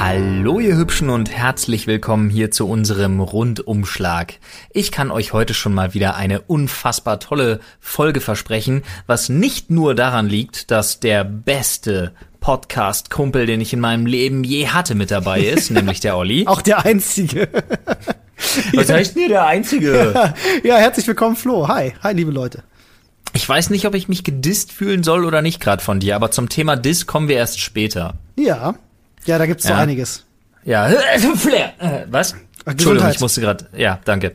Hallo ihr Hübschen und herzlich willkommen hier zu unserem Rundumschlag. Ich kann euch heute schon mal wieder eine unfassbar tolle Folge versprechen, was nicht nur daran liegt, dass der beste Podcast-Kumpel, den ich in meinem Leben je hatte, mit dabei ist, nämlich der Olli. Auch der Einzige. Was heißt mir der Einzige? Ja, ja, herzlich willkommen, Flo. Hi. Hi, liebe Leute. Ich weiß nicht, ob ich mich gedisst fühlen soll oder nicht gerade von dir, aber zum Thema Diss kommen wir erst später. Ja. Ja, da gibt's so Ja. einiges. Ja, Flair. Äh, was? Entschuldigung, Gesundheit. ich musste gerade. Ja, danke.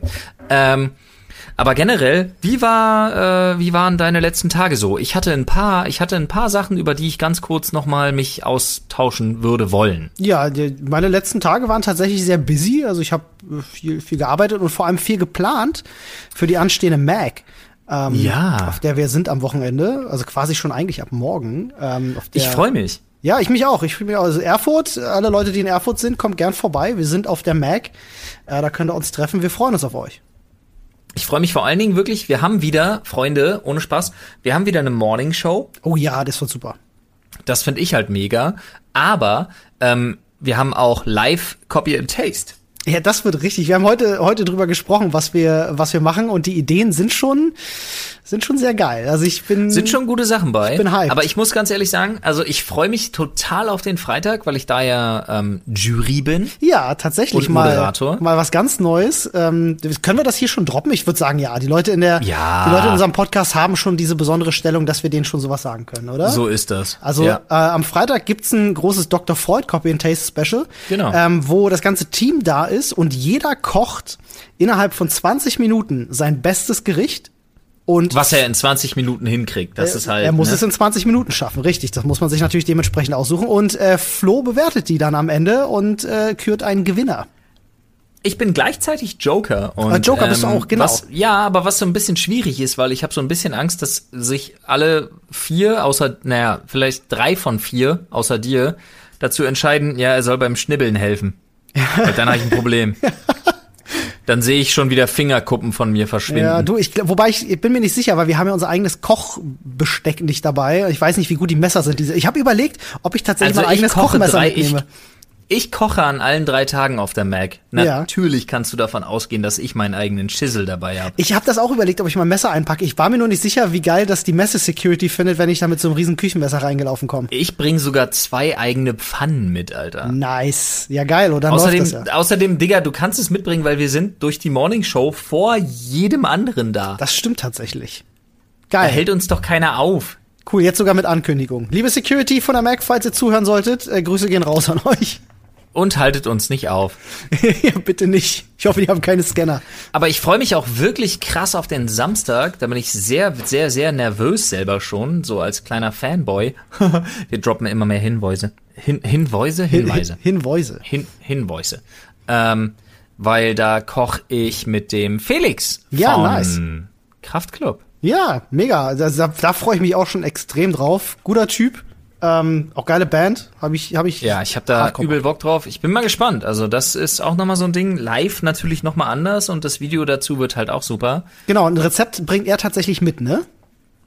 Ähm, aber generell, wie war, äh, wie waren deine letzten Tage so? Ich hatte ein paar, ich hatte ein paar Sachen, über die ich ganz kurz noch mal mich austauschen würde wollen. Ja, die, meine letzten Tage waren tatsächlich sehr busy. Also ich habe viel, viel gearbeitet und vor allem viel geplant für die anstehende Mac. Ähm, Ja. Auf der wir sind am Wochenende, also quasi schon eigentlich ab morgen. Ähm, Ich freue mich. Ja, ich mich auch. Ich freue mich auch. Also Erfurt, alle Leute, die in Erfurt sind, kommt gern vorbei. Wir sind auf der Mac. Äh, da könnt ihr uns treffen. Wir freuen uns auf euch. Ich freue mich vor allen Dingen wirklich. Wir haben wieder, Freunde, ohne Spaß, wir haben wieder eine Morning Show. Oh ja, das wird super. Das finde ich halt mega. Aber ähm, wir haben auch Live Copy and Taste. Ja, das wird richtig. Wir haben heute heute drüber gesprochen, was wir was wir machen und die Ideen sind schon sind schon sehr geil. Also ich bin Sind schon gute Sachen bei. Ich bin hyped. Aber ich muss ganz ehrlich sagen, also ich freue mich total auf den Freitag, weil ich da ja ähm, Jury bin. ja tatsächlich Und mal Moderator. mal was ganz Neues. Ähm, können wir das hier schon droppen? Ich würde sagen, ja. Die Leute in der Ja. die Leute in unserem Podcast haben schon diese besondere Stellung, dass wir denen schon sowas sagen können, oder? So ist das. Also ja. äh, am Freitag gibt's ein großes Dr. Freud Copy and Taste Special, Genau. ähm, wo das ganze Team da ist und jeder kocht innerhalb von 20 Minuten sein bestes Gericht und was er in 20 Minuten hinkriegt, das ist halt. er muss ne? es in 20 Minuten schaffen, richtig. Das muss man sich natürlich dementsprechend aussuchen. Und äh, Flo bewertet die dann am Ende und äh, kürt einen Gewinner. Ich bin gleichzeitig Joker. Und, Äh, Joker bist du auch, genau. Was, ja, aber was so ein bisschen schwierig ist, weil ich habe so ein bisschen Angst, dass sich alle vier, außer, naja, vielleicht drei von vier, außer dir, dazu entscheiden, ja, er soll beim Schnibbeln helfen. Weil dann habe ich ein Problem. Dann sehe ich schon wieder Fingerkuppen von mir verschwinden. Ja, du, ich, wobei ich, ich bin mir nicht sicher, weil wir haben ja unser eigenes Kochbesteck nicht dabei. Ich weiß nicht, wie gut die Messer sind. Diese. Ich habe überlegt, ob ich tatsächlich Also mein eigenes Kochmesser drei, mitnehme. ich koche an allen drei Tagen auf der Mac. Ja. Natürlich kannst du davon ausgehen, dass ich meinen eigenen Schissel dabei habe. Ich habe das auch überlegt, ob ich mein Messer einpacke. Ich war mir nur nicht sicher, wie geil das die Messe-Security findet, wenn ich da mit so einem riesen Küchenmesser reingelaufen komme. Ich bringe sogar zwei eigene Pfannen mit, Alter. Nice. Ja, geil, oder? Außerdem, ja. außerdem, Digga, du kannst es mitbringen, weil wir sind durch die Morning Show vor jedem anderen da. Das stimmt tatsächlich. Da Geil. hält uns doch keiner auf. Cool, jetzt sogar mit Ankündigung. Liebe Security von der Mac, falls ihr zuhören solltet, äh, Grüße gehen raus an euch. Und haltet uns nicht auf. ja, bitte nicht. Ich hoffe, die haben keine Scanner. Aber ich freue mich auch wirklich krass auf den Samstag. Da bin ich sehr, sehr, sehr nervös selber schon, so als kleiner Fanboy. wir droppen immer mehr Hinweise. Hin, Hinweise? Hinweise. Hin Hinweise. Hin, Hinweise. Ähm, weil da koch ich mit dem Felix Ja, nice. Kraftclub. Ja, mega. Da, da, da freue ich mich auch schon extrem drauf. Guter Typ. Ähm, auch geile Band. Habe ich, hab ich. Ja, ich habe da übel Bock drauf. Ich bin mal gespannt. Also das ist auch nochmal so ein Ding. Live natürlich nochmal anders und das Video dazu wird halt auch super. Genau, ein Rezept bringt er tatsächlich mit, ne?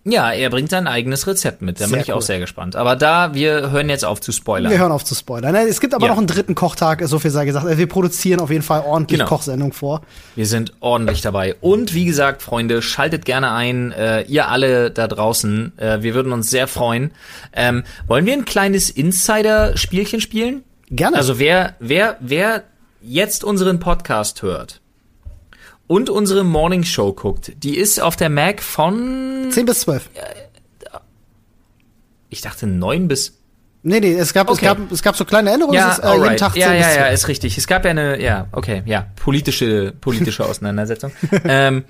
Ja, er bringt sein eigenes Rezept mit. Da bin Sehr ich auch cool. sehr gespannt. Aber da, wir hören jetzt auf zu spoilern. Wir hören auf zu spoilern. Es gibt aber Ja. noch einen dritten Kochtag, so viel sei gesagt. Wir produzieren auf jeden Fall ordentlich Genau. Kochsendung vor. Wir sind ordentlich dabei. Und wie gesagt, Freunde, schaltet gerne ein, äh, ihr alle da draußen. Äh, wir würden uns sehr freuen. Ähm, wollen wir ein kleines Insider-Spielchen spielen? Gerne. Also wer, wer, wer jetzt unseren Podcast hört und unsere Morning Show guckt, die ist auf der Mac von, 10 bis 12. ich dachte neun bis Nee, nee, es gab, Okay. es gab, es gab so kleine Änderungen. Ja, es ist, äh, jeden. Tag 10 ja, ja, 12. ja, ist richtig. Es gab ja eine, ja, okay, ja, politische, politische Auseinandersetzung. ähm,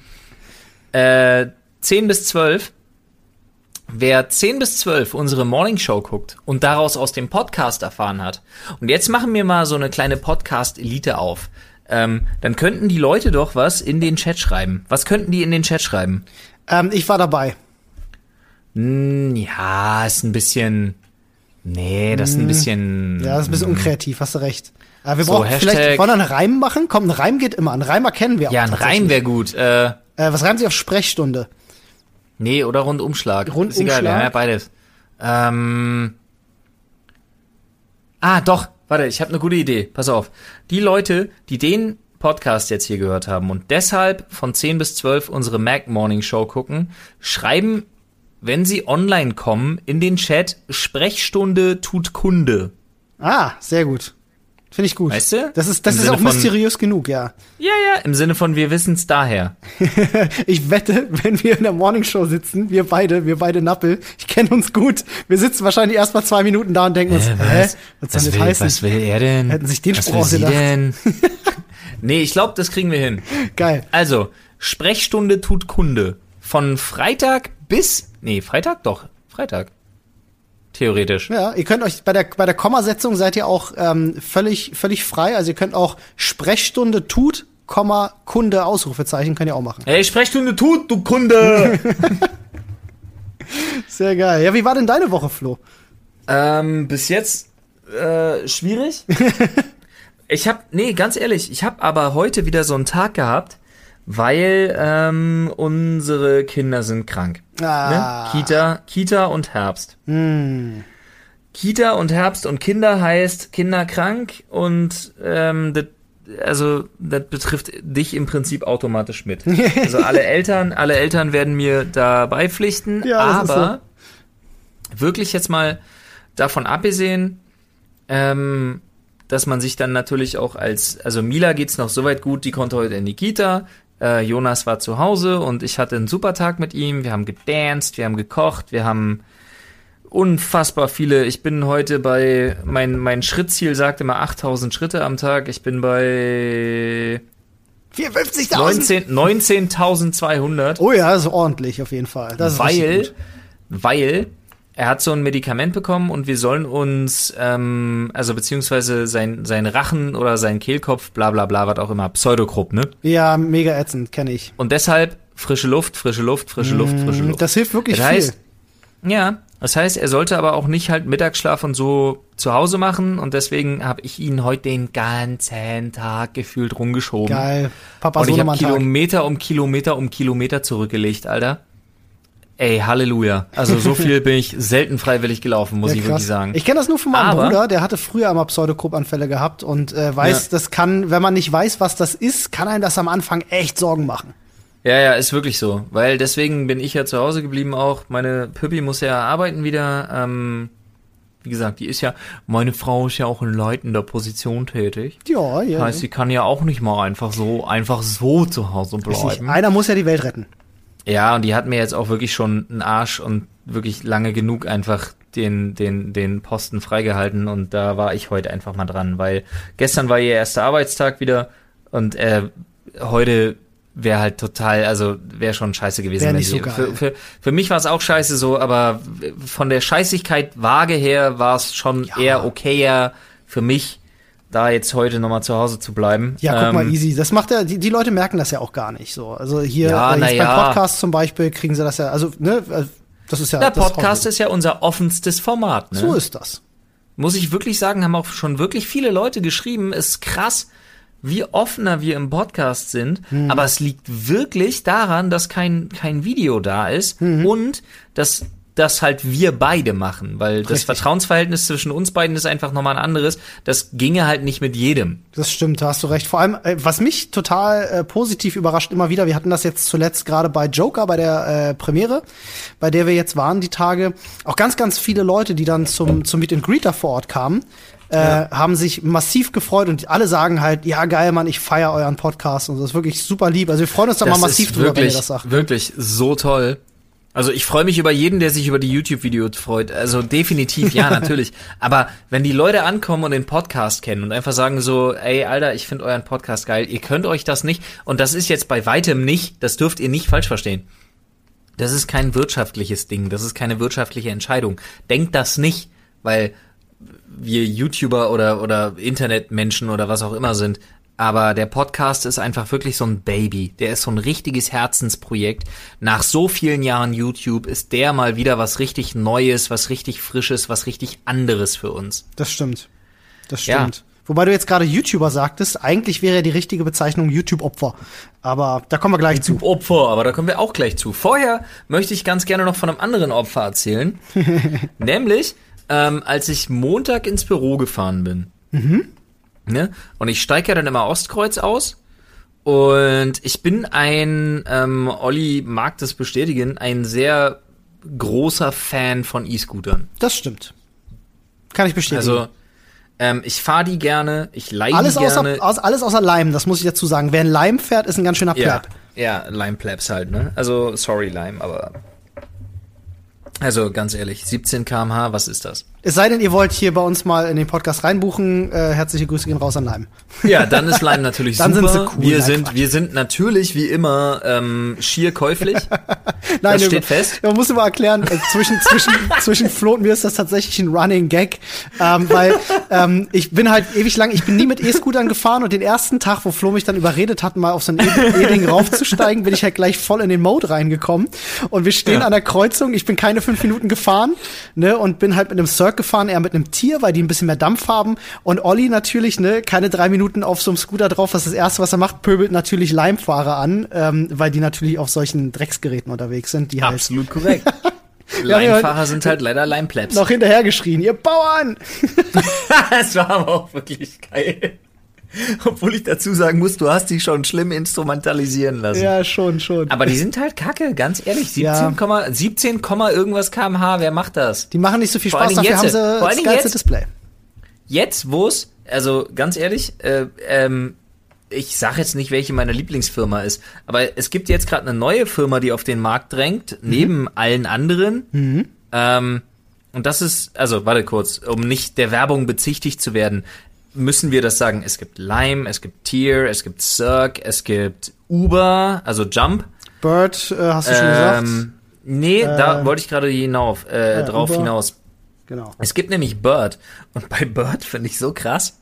äh, 10 bis 12. Wer 10 bis 12 unsere Morning Show guckt und daraus aus dem Podcast erfahren hat, und jetzt machen wir mal so eine kleine Podcast-Elite auf, ähm, dann könnten die Leute doch was in den Chat schreiben. Was könnten die in den Chat schreiben? Ähm, ich war dabei. Hm, ja, ist ein bisschen, nee, das ist ein bisschen, Ja, das ist ein bisschen unkreativ, hast du recht. Äh, wir So, brauchen Hashtag- vielleicht, wollen wir einen Reim machen? Komm, ein Reim geht immer. Ein Reim erkennen wir ja, auch ein tatsächlich. Reim wäre gut, äh, Äh, was reimt sich auf Sprechstunde? Nee, oder Rundumschlag. Rundumschlag? Ist egal, wir haben ja beides. Ähm, ah, doch. Warte, ich habe eine gute Idee. Pass auf. Die Leute, die den Podcast jetzt hier gehört haben und deshalb von 10 bis 12 unsere Mac Morning Show gucken, schreiben, wenn sie online kommen, in den Chat Sprechstunde tut Kunde. Ah, sehr gut. Finde ich gut. Weißt du? Das ist, das Im ist Sinne auch von- mysteriös genug, ja. Ja, ja, im Sinne von wir wissen's daher. Ich wette, wenn wir in der Morningshow sitzen, wir beide, wir beide Nappel, ich kenne uns gut, wir sitzen wahrscheinlich erst mal zwei Minuten da und denken uns, hä, was soll das will, heißen? was will er denn? Hätten sich den was Spruch will sie denn? nee, ich glaube, das kriegen wir hin. Geil. Also, Sprechstunde tut Kunde. Von Freitag bis. Nee, Freitag? Doch, Freitag. Theoretisch. Ja, ihr könnt euch bei der bei der Kommasetzung seid ihr auch ähm, völlig völlig frei. Also ihr könnt auch Sprechstunde tut, Komma Kunde Ausrufezeichen könnt ihr auch machen. Hey, Sprechstunde tut, du Kunde! Sehr geil. Ja, wie war denn deine Woche, Flo? ähm, bis jetzt äh, schwierig. ich hab, nee, ganz ehrlich, ich hab aber heute wieder so einen Tag gehabt, weil ähm, unsere Kinder sind krank. Ah. Ne? Kita, Kita und Herbst. Hm. Kita und Herbst und Kinder heißt Kinder krank und ähm, das also das betrifft dich im Prinzip automatisch mit. Also alle Eltern, alle Eltern werden mir da beipflichten, Ja, aber wirklich jetzt mal davon abgesehen, ähm, dass man sich dann natürlich auch als, also Mila geht's noch soweit gut, die konnte heute in die Kita, äh, Jonas war zu Hause und ich hatte einen super Tag mit ihm, wir haben gedanced, wir haben gekocht, wir haben unfassbar viele, ich bin heute bei, mein, mein Schrittziel sagt immer 8000 Schritte am Tag, ich bin bei 54.000. 19 19.200 Oh ja, das ist ordentlich auf jeden Fall. Das weil, weil er hat so ein Medikament bekommen und wir sollen uns, ähm, also beziehungsweise sein, sein Rachen oder sein Kehlkopf, bla bla bla, was auch immer, Pseudokrupp, ne? Ja, mega ätzend, kenne ich. Und deshalb frische Luft, frische Luft, frische Luft, frische Luft. Mm, Das hilft wirklich Das viel. heißt, ja, das heißt, er sollte aber auch nicht halt Mittagsschlaf und so zu Hause machen und deswegen habe ich ihn heute den ganzen Tag gefühlt rumgeschoben. Geil. Papa Und ich habe. Kilometer um Kilometer um Kilometer zurückgelegt, Alter. Ey, Halleluja. Also so viel bin ich selten freiwillig gelaufen, muss Ja, ich wirklich sagen. Ich kenne das nur von meinem Aber- Bruder, der hatte früher immer Pseudokrupp-Anfälle gehabt und äh, weiß, Ja. das kann, wenn man nicht weiß, was das ist, kann einem das am Anfang echt Sorgen machen. Ja, ja, ist wirklich so. Weil deswegen bin ich ja zu Hause geblieben auch. Meine Püppi muss ja arbeiten wieder. Ähm, wie gesagt, die ist ja, meine Frau ist ja auch in leitender Position tätig. Ja, ja. Heißt, sie kann ja auch nicht mal einfach so, einfach so zu Hause bleiben. Einer muss ja die Welt retten. Ja, und die hat mir jetzt auch wirklich schon einen Arsch und wirklich lange genug einfach den, den, den Posten freigehalten und da war ich heute einfach mal dran, weil gestern war ihr erster Arbeitstag wieder und äh, heute wäre halt total, also wäre schon scheiße gewesen. Wär wenn nicht sie, so geil. Für, für, für mich war es auch scheiße so, aber von der Scheißigkeit Waage her war es schon Ja. eher okayer für mich, da jetzt heute nochmal zu Hause zu bleiben. Ja, guck mal, Ähm, easy. Das macht ja, die, die Leute merken das ja auch gar nicht so. Also hier Ja, äh, jetzt ja. beim Podcast zum Beispiel kriegen sie das ja, also, ne, äh, das ist ja. Der das Podcast ist ja unser offenstes Format. Ne? So ist das. muss ich wirklich sagen, haben auch schon wirklich viele Leute geschrieben, ist krass, wie offener wir im Podcast sind, Hm. aber es liegt wirklich daran, dass kein, kein Video da ist Hm. und dass das halt wir beide machen, weil das Richtig. Vertrauensverhältnis zwischen uns beiden ist einfach nochmal ein anderes. Das ginge halt nicht mit jedem. Das stimmt, da hast du recht. Vor allem, äh, was mich total äh, positiv überrascht immer wieder, wir hatten das jetzt zuletzt gerade bei Joker, bei der äh, Premiere, bei der wir jetzt waren die Tage, auch ganz, ganz viele Leute, die dann zum, zum Meet and Greeter vor Ort kamen, äh, haben sich massiv gefreut und alle sagen halt, ja geil, Mann, ich feier euren Podcast und das ist wirklich super lieb. Also wir freuen uns da mal massiv drüber, wenn wirklich, ihr das sagt. wirklich so toll. Also ich freue mich über jeden, der sich über die YouTube-Videos freut. Also definitiv, ja, natürlich. Aber wenn die Leute ankommen und den Podcast kennen und einfach sagen so, ey, Alter, ich finde euren Podcast geil, ihr könnt euch das nicht, und das ist jetzt bei weitem nicht, das dürft ihr nicht falsch verstehen. Das ist kein wirtschaftliches Ding, das ist keine wirtschaftliche Entscheidung. Denkt das nicht, weil wir YouTuber oder, oder Internetmenschen oder was auch immer sind. Aber der Podcast ist einfach wirklich so ein Baby. Der ist so ein richtiges Herzensprojekt. Nach so vielen Jahren YouTube ist der mal wieder was richtig Neues, was richtig Frisches, was richtig anderes für uns. Das stimmt. Das Ja. stimmt. Wobei du jetzt gerade YouTuber sagtest, eigentlich wäre ja die richtige Bezeichnung YouTube-Opfer. Aber da kommen wir gleich zu. Opfer, aber da kommen wir auch gleich zu. Vorher möchte ich ganz gerne noch von einem anderen Opfer erzählen. Nämlich, ähm, als ich Montag ins Büro gefahren bin, Mhm. Ne? Und ich steige ja dann immer Ostkreuz aus. Und ich bin ein, ähm, Olli mag das bestätigen, ein sehr großer Fan von E-Scootern. Das stimmt. Kann ich bestätigen. Also, ähm, ich fahre die gerne, ich leihe alles die gerne. Außer, aus, alles außer Leim, das muss ich dazu sagen. Wer ein Leim fährt, ist ein ganz schöner ja, Pleb. ja, Lime Plebs halt, ne? Also, sorry Lime, aber also ganz ehrlich, 17 km/h, was ist das? Es sei denn, ihr wollt hier bei uns mal in den Podcast reinbuchen. Äh, herzliche Grüße gehen raus an Leim. Ja, dann ist Lime natürlich Dann super. sind sie cool, wir sind, Quatsch. wir sind natürlich wie immer ähm, schier käuflich. Nein, Das steht fest. Man muss immer erklären, äh, zwischen, zwischen, zwischen Flo und mir ist das tatsächlich ein Running Gag, ähm, weil ähm, ich bin halt ewig lang, ich bin nie mit E-Scootern gefahren und den ersten Tag, wo Flo mich dann überredet hat, mal auf so ein E- E-Ding raufzusteigen, bin ich halt gleich voll in den Mode reingekommen und wir stehen Ja. an der Kreuzung, ich bin keine fünf Minuten gefahren ne, und bin halt mit einem Cirque gefahren, eher mit einem Tier, weil die ein bisschen mehr Dampf haben und Olli natürlich, ne, keine drei Minuten auf so einem Scooter drauf, das ist das Erste, was er macht, pöbelt natürlich Leimfahrer an, ähm, weil die natürlich auf solchen Drecksgeräten unterwegs sind, die halt Absolut korrekt. Ja, ja. Limefahrer sind halt leider Lime Plebs. noch hinterhergeschrien, ihr Bauern! das war aber auch wirklich geil. Obwohl ich dazu sagen muss, du hast die schon schlimm instrumentalisieren lassen. Ja, schon, schon. Aber die sind halt kacke, ganz ehrlich. 17, Ja. Komma- 17, Komma irgendwas kmh, wer macht das? Die machen nicht so viel Vor Spaß, dafür haben jetzt. sie Vor das geilste jetzt. Display. Jetzt, wo es, also ganz ehrlich, äh, ähm, ich sage jetzt nicht, welche meine Lieblingsfirma ist, aber es gibt jetzt gerade eine neue Firma, die auf den Markt drängt, Mhm. neben allen anderen. Ähm, und das ist, also warte kurz, um nicht der Werbung bezichtigt zu werden, müssen wir das sagen. Es gibt Lime, es gibt Tier, es gibt Cirque, es gibt Uber, also Jump. Bird, äh, hast du schon gesagt? Ähm, nee, da wollte ich gerade hinauf, äh, ja, drauf Uber. hinaus. Genau. Es gibt nämlich Bird. Und bei Bird finde ich so krass.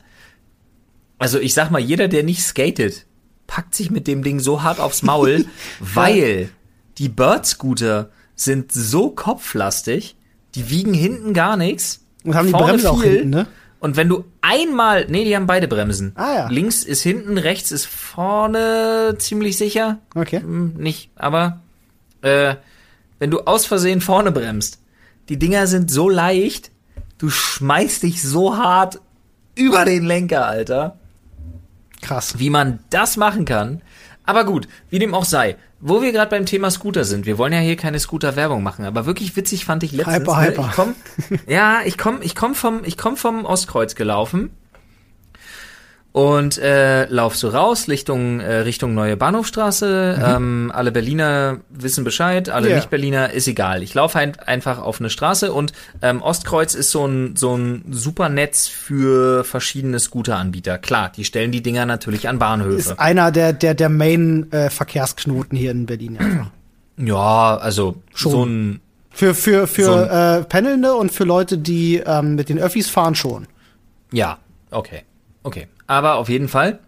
Also ich sag mal, jeder, der nicht skatet, packt sich mit dem Ding so hart aufs Maul, weil die Bird-Scooter sind so kopflastig, die wiegen hinten gar nichts. Und haben die Bremse auch viel. hinten, ne? Und wenn du einmal, nee, die haben beide Bremsen. Ah, ja. Links ist hinten, rechts ist vorne ziemlich sicher. Okay. Hm, nicht, aber äh, wenn du aus Versehen vorne bremst, die Dinger sind so leicht, du schmeißt dich so hart über den Lenker, Alter, Krass. wie man das machen kann. Aber gut, wie dem auch sei, wo wir gerade beim Thema Scooter sind, wir wollen ja hier keine Scooter-Werbung machen, aber wirklich witzig fand ich letztens. Hyper, ne, hyper. Ich komm, ja, ich komm, ich komm vom, ich komm vom Ostkreuz gelaufen und äh, lauf so raus Richtung äh, Richtung neue Bahnhofstraße. Ähm, alle Berliner wissen Bescheid, alle Mhm. Ja. Nicht-Berliner ist egal. Ich laufe halt einfach auf eine Straße und ähm, Ostkreuz ist so ein so ein super Netz für verschiedene Scooteranbieter. Klar, die stellen die Dinger natürlich an Bahnhöfe. Ist einer der, der, der Main-Verkehrsknoten hier in Berlin einfach. Ja, also Schon. so ein Für, für, für So äh, Pendelnde und für Leute, die ähm, mit den Öffis fahren, schon. Ja, okay. Okay. Aber auf jeden Fall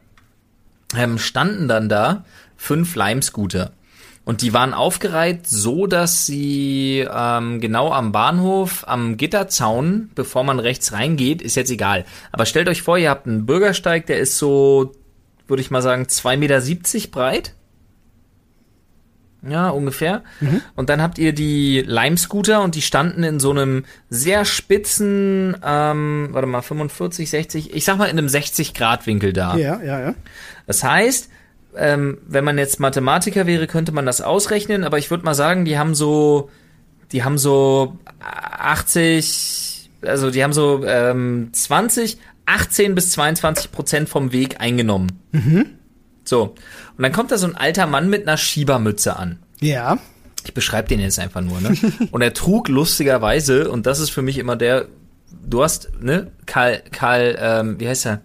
ähm, standen dann da fünf Lime-Scooter. Und die waren aufgereiht so, dass sie ähm, genau am Bahnhof, am Gitterzaun, bevor man rechts reingeht, ist jetzt egal. Aber stellt euch vor, ihr habt einen Bürgersteig, der ist so, würde ich mal sagen, 2,70 Meter breit. Ja, ungefähr. Und dann habt ihr die Lime-Scooter und die standen in so einem sehr spitzen, ähm, warte mal, 45, 60, ich sag mal in einem 60-Grad-Winkel da. Ja, ja, ja. Das heißt, ähm, wenn man jetzt Mathematiker wäre, könnte man das ausrechnen, aber ich würde mal sagen, die haben so, die haben so 80, also die haben so ähm, 20, 18 bis 22 Prozent vom Weg eingenommen. So. Und dann kommt da so ein alter Mann mit einer Schiebermütze an. Ja. Ich beschreibe den jetzt einfach nur, ne? Und er trug lustigerweise, und das ist für mich immer der, du hast, ne, Karl, Karl, ähm, wie heißt er?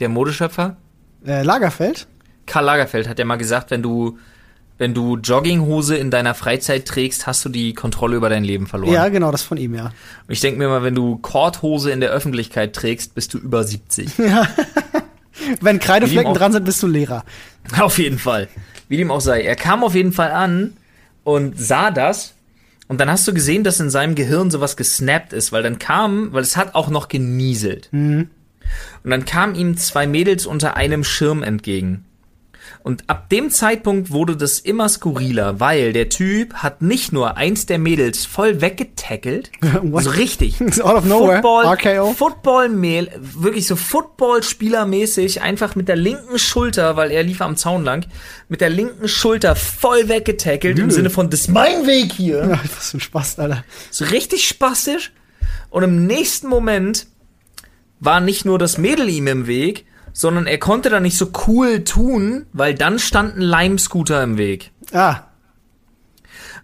Der Modeschöpfer? Äh, Lagerfeld? Karl Lagerfeld hat ja mal gesagt, wenn du, wenn du Jogginghose in deiner Freizeit trägst, hast du die Kontrolle über dein Leben verloren. Ja, genau, das von ihm, ja. Und ich denke mir mal, wenn du Korthose in der Öffentlichkeit trägst, bist du über 70. Wenn Kreideflecken auch- dran sind, bist du Lehrer. Auf jeden Fall. Wie dem auch sei. Er kam auf jeden Fall an und sah das. Und dann hast du gesehen, dass in seinem Gehirn sowas gesnappt ist, weil dann kam, weil es hat auch noch genieselt. Und dann kamen ihm zwei Mädels unter einem Schirm entgegen. Und ab dem Zeitpunkt wurde das immer skurriler, weil der Typ hat nicht nur eins der Mädels voll weggetackelt, so richtig. Out of nowhere. Football, RKO. Football-Mehl, wirklich so Footballspielermäßig, einfach mit der linken Schulter, weil er lief am Zaun lang, mit der linken Schulter voll weggetackelt im Sinne von, das ist mein Weg hier. Ja, was für ein Spaß, Alter. So richtig spastisch. Und im nächsten Moment war nicht nur das Mädel ihm im Weg, sondern er konnte da nicht so cool tun, weil dann stand ein Lime-Scooter im Weg. Ah,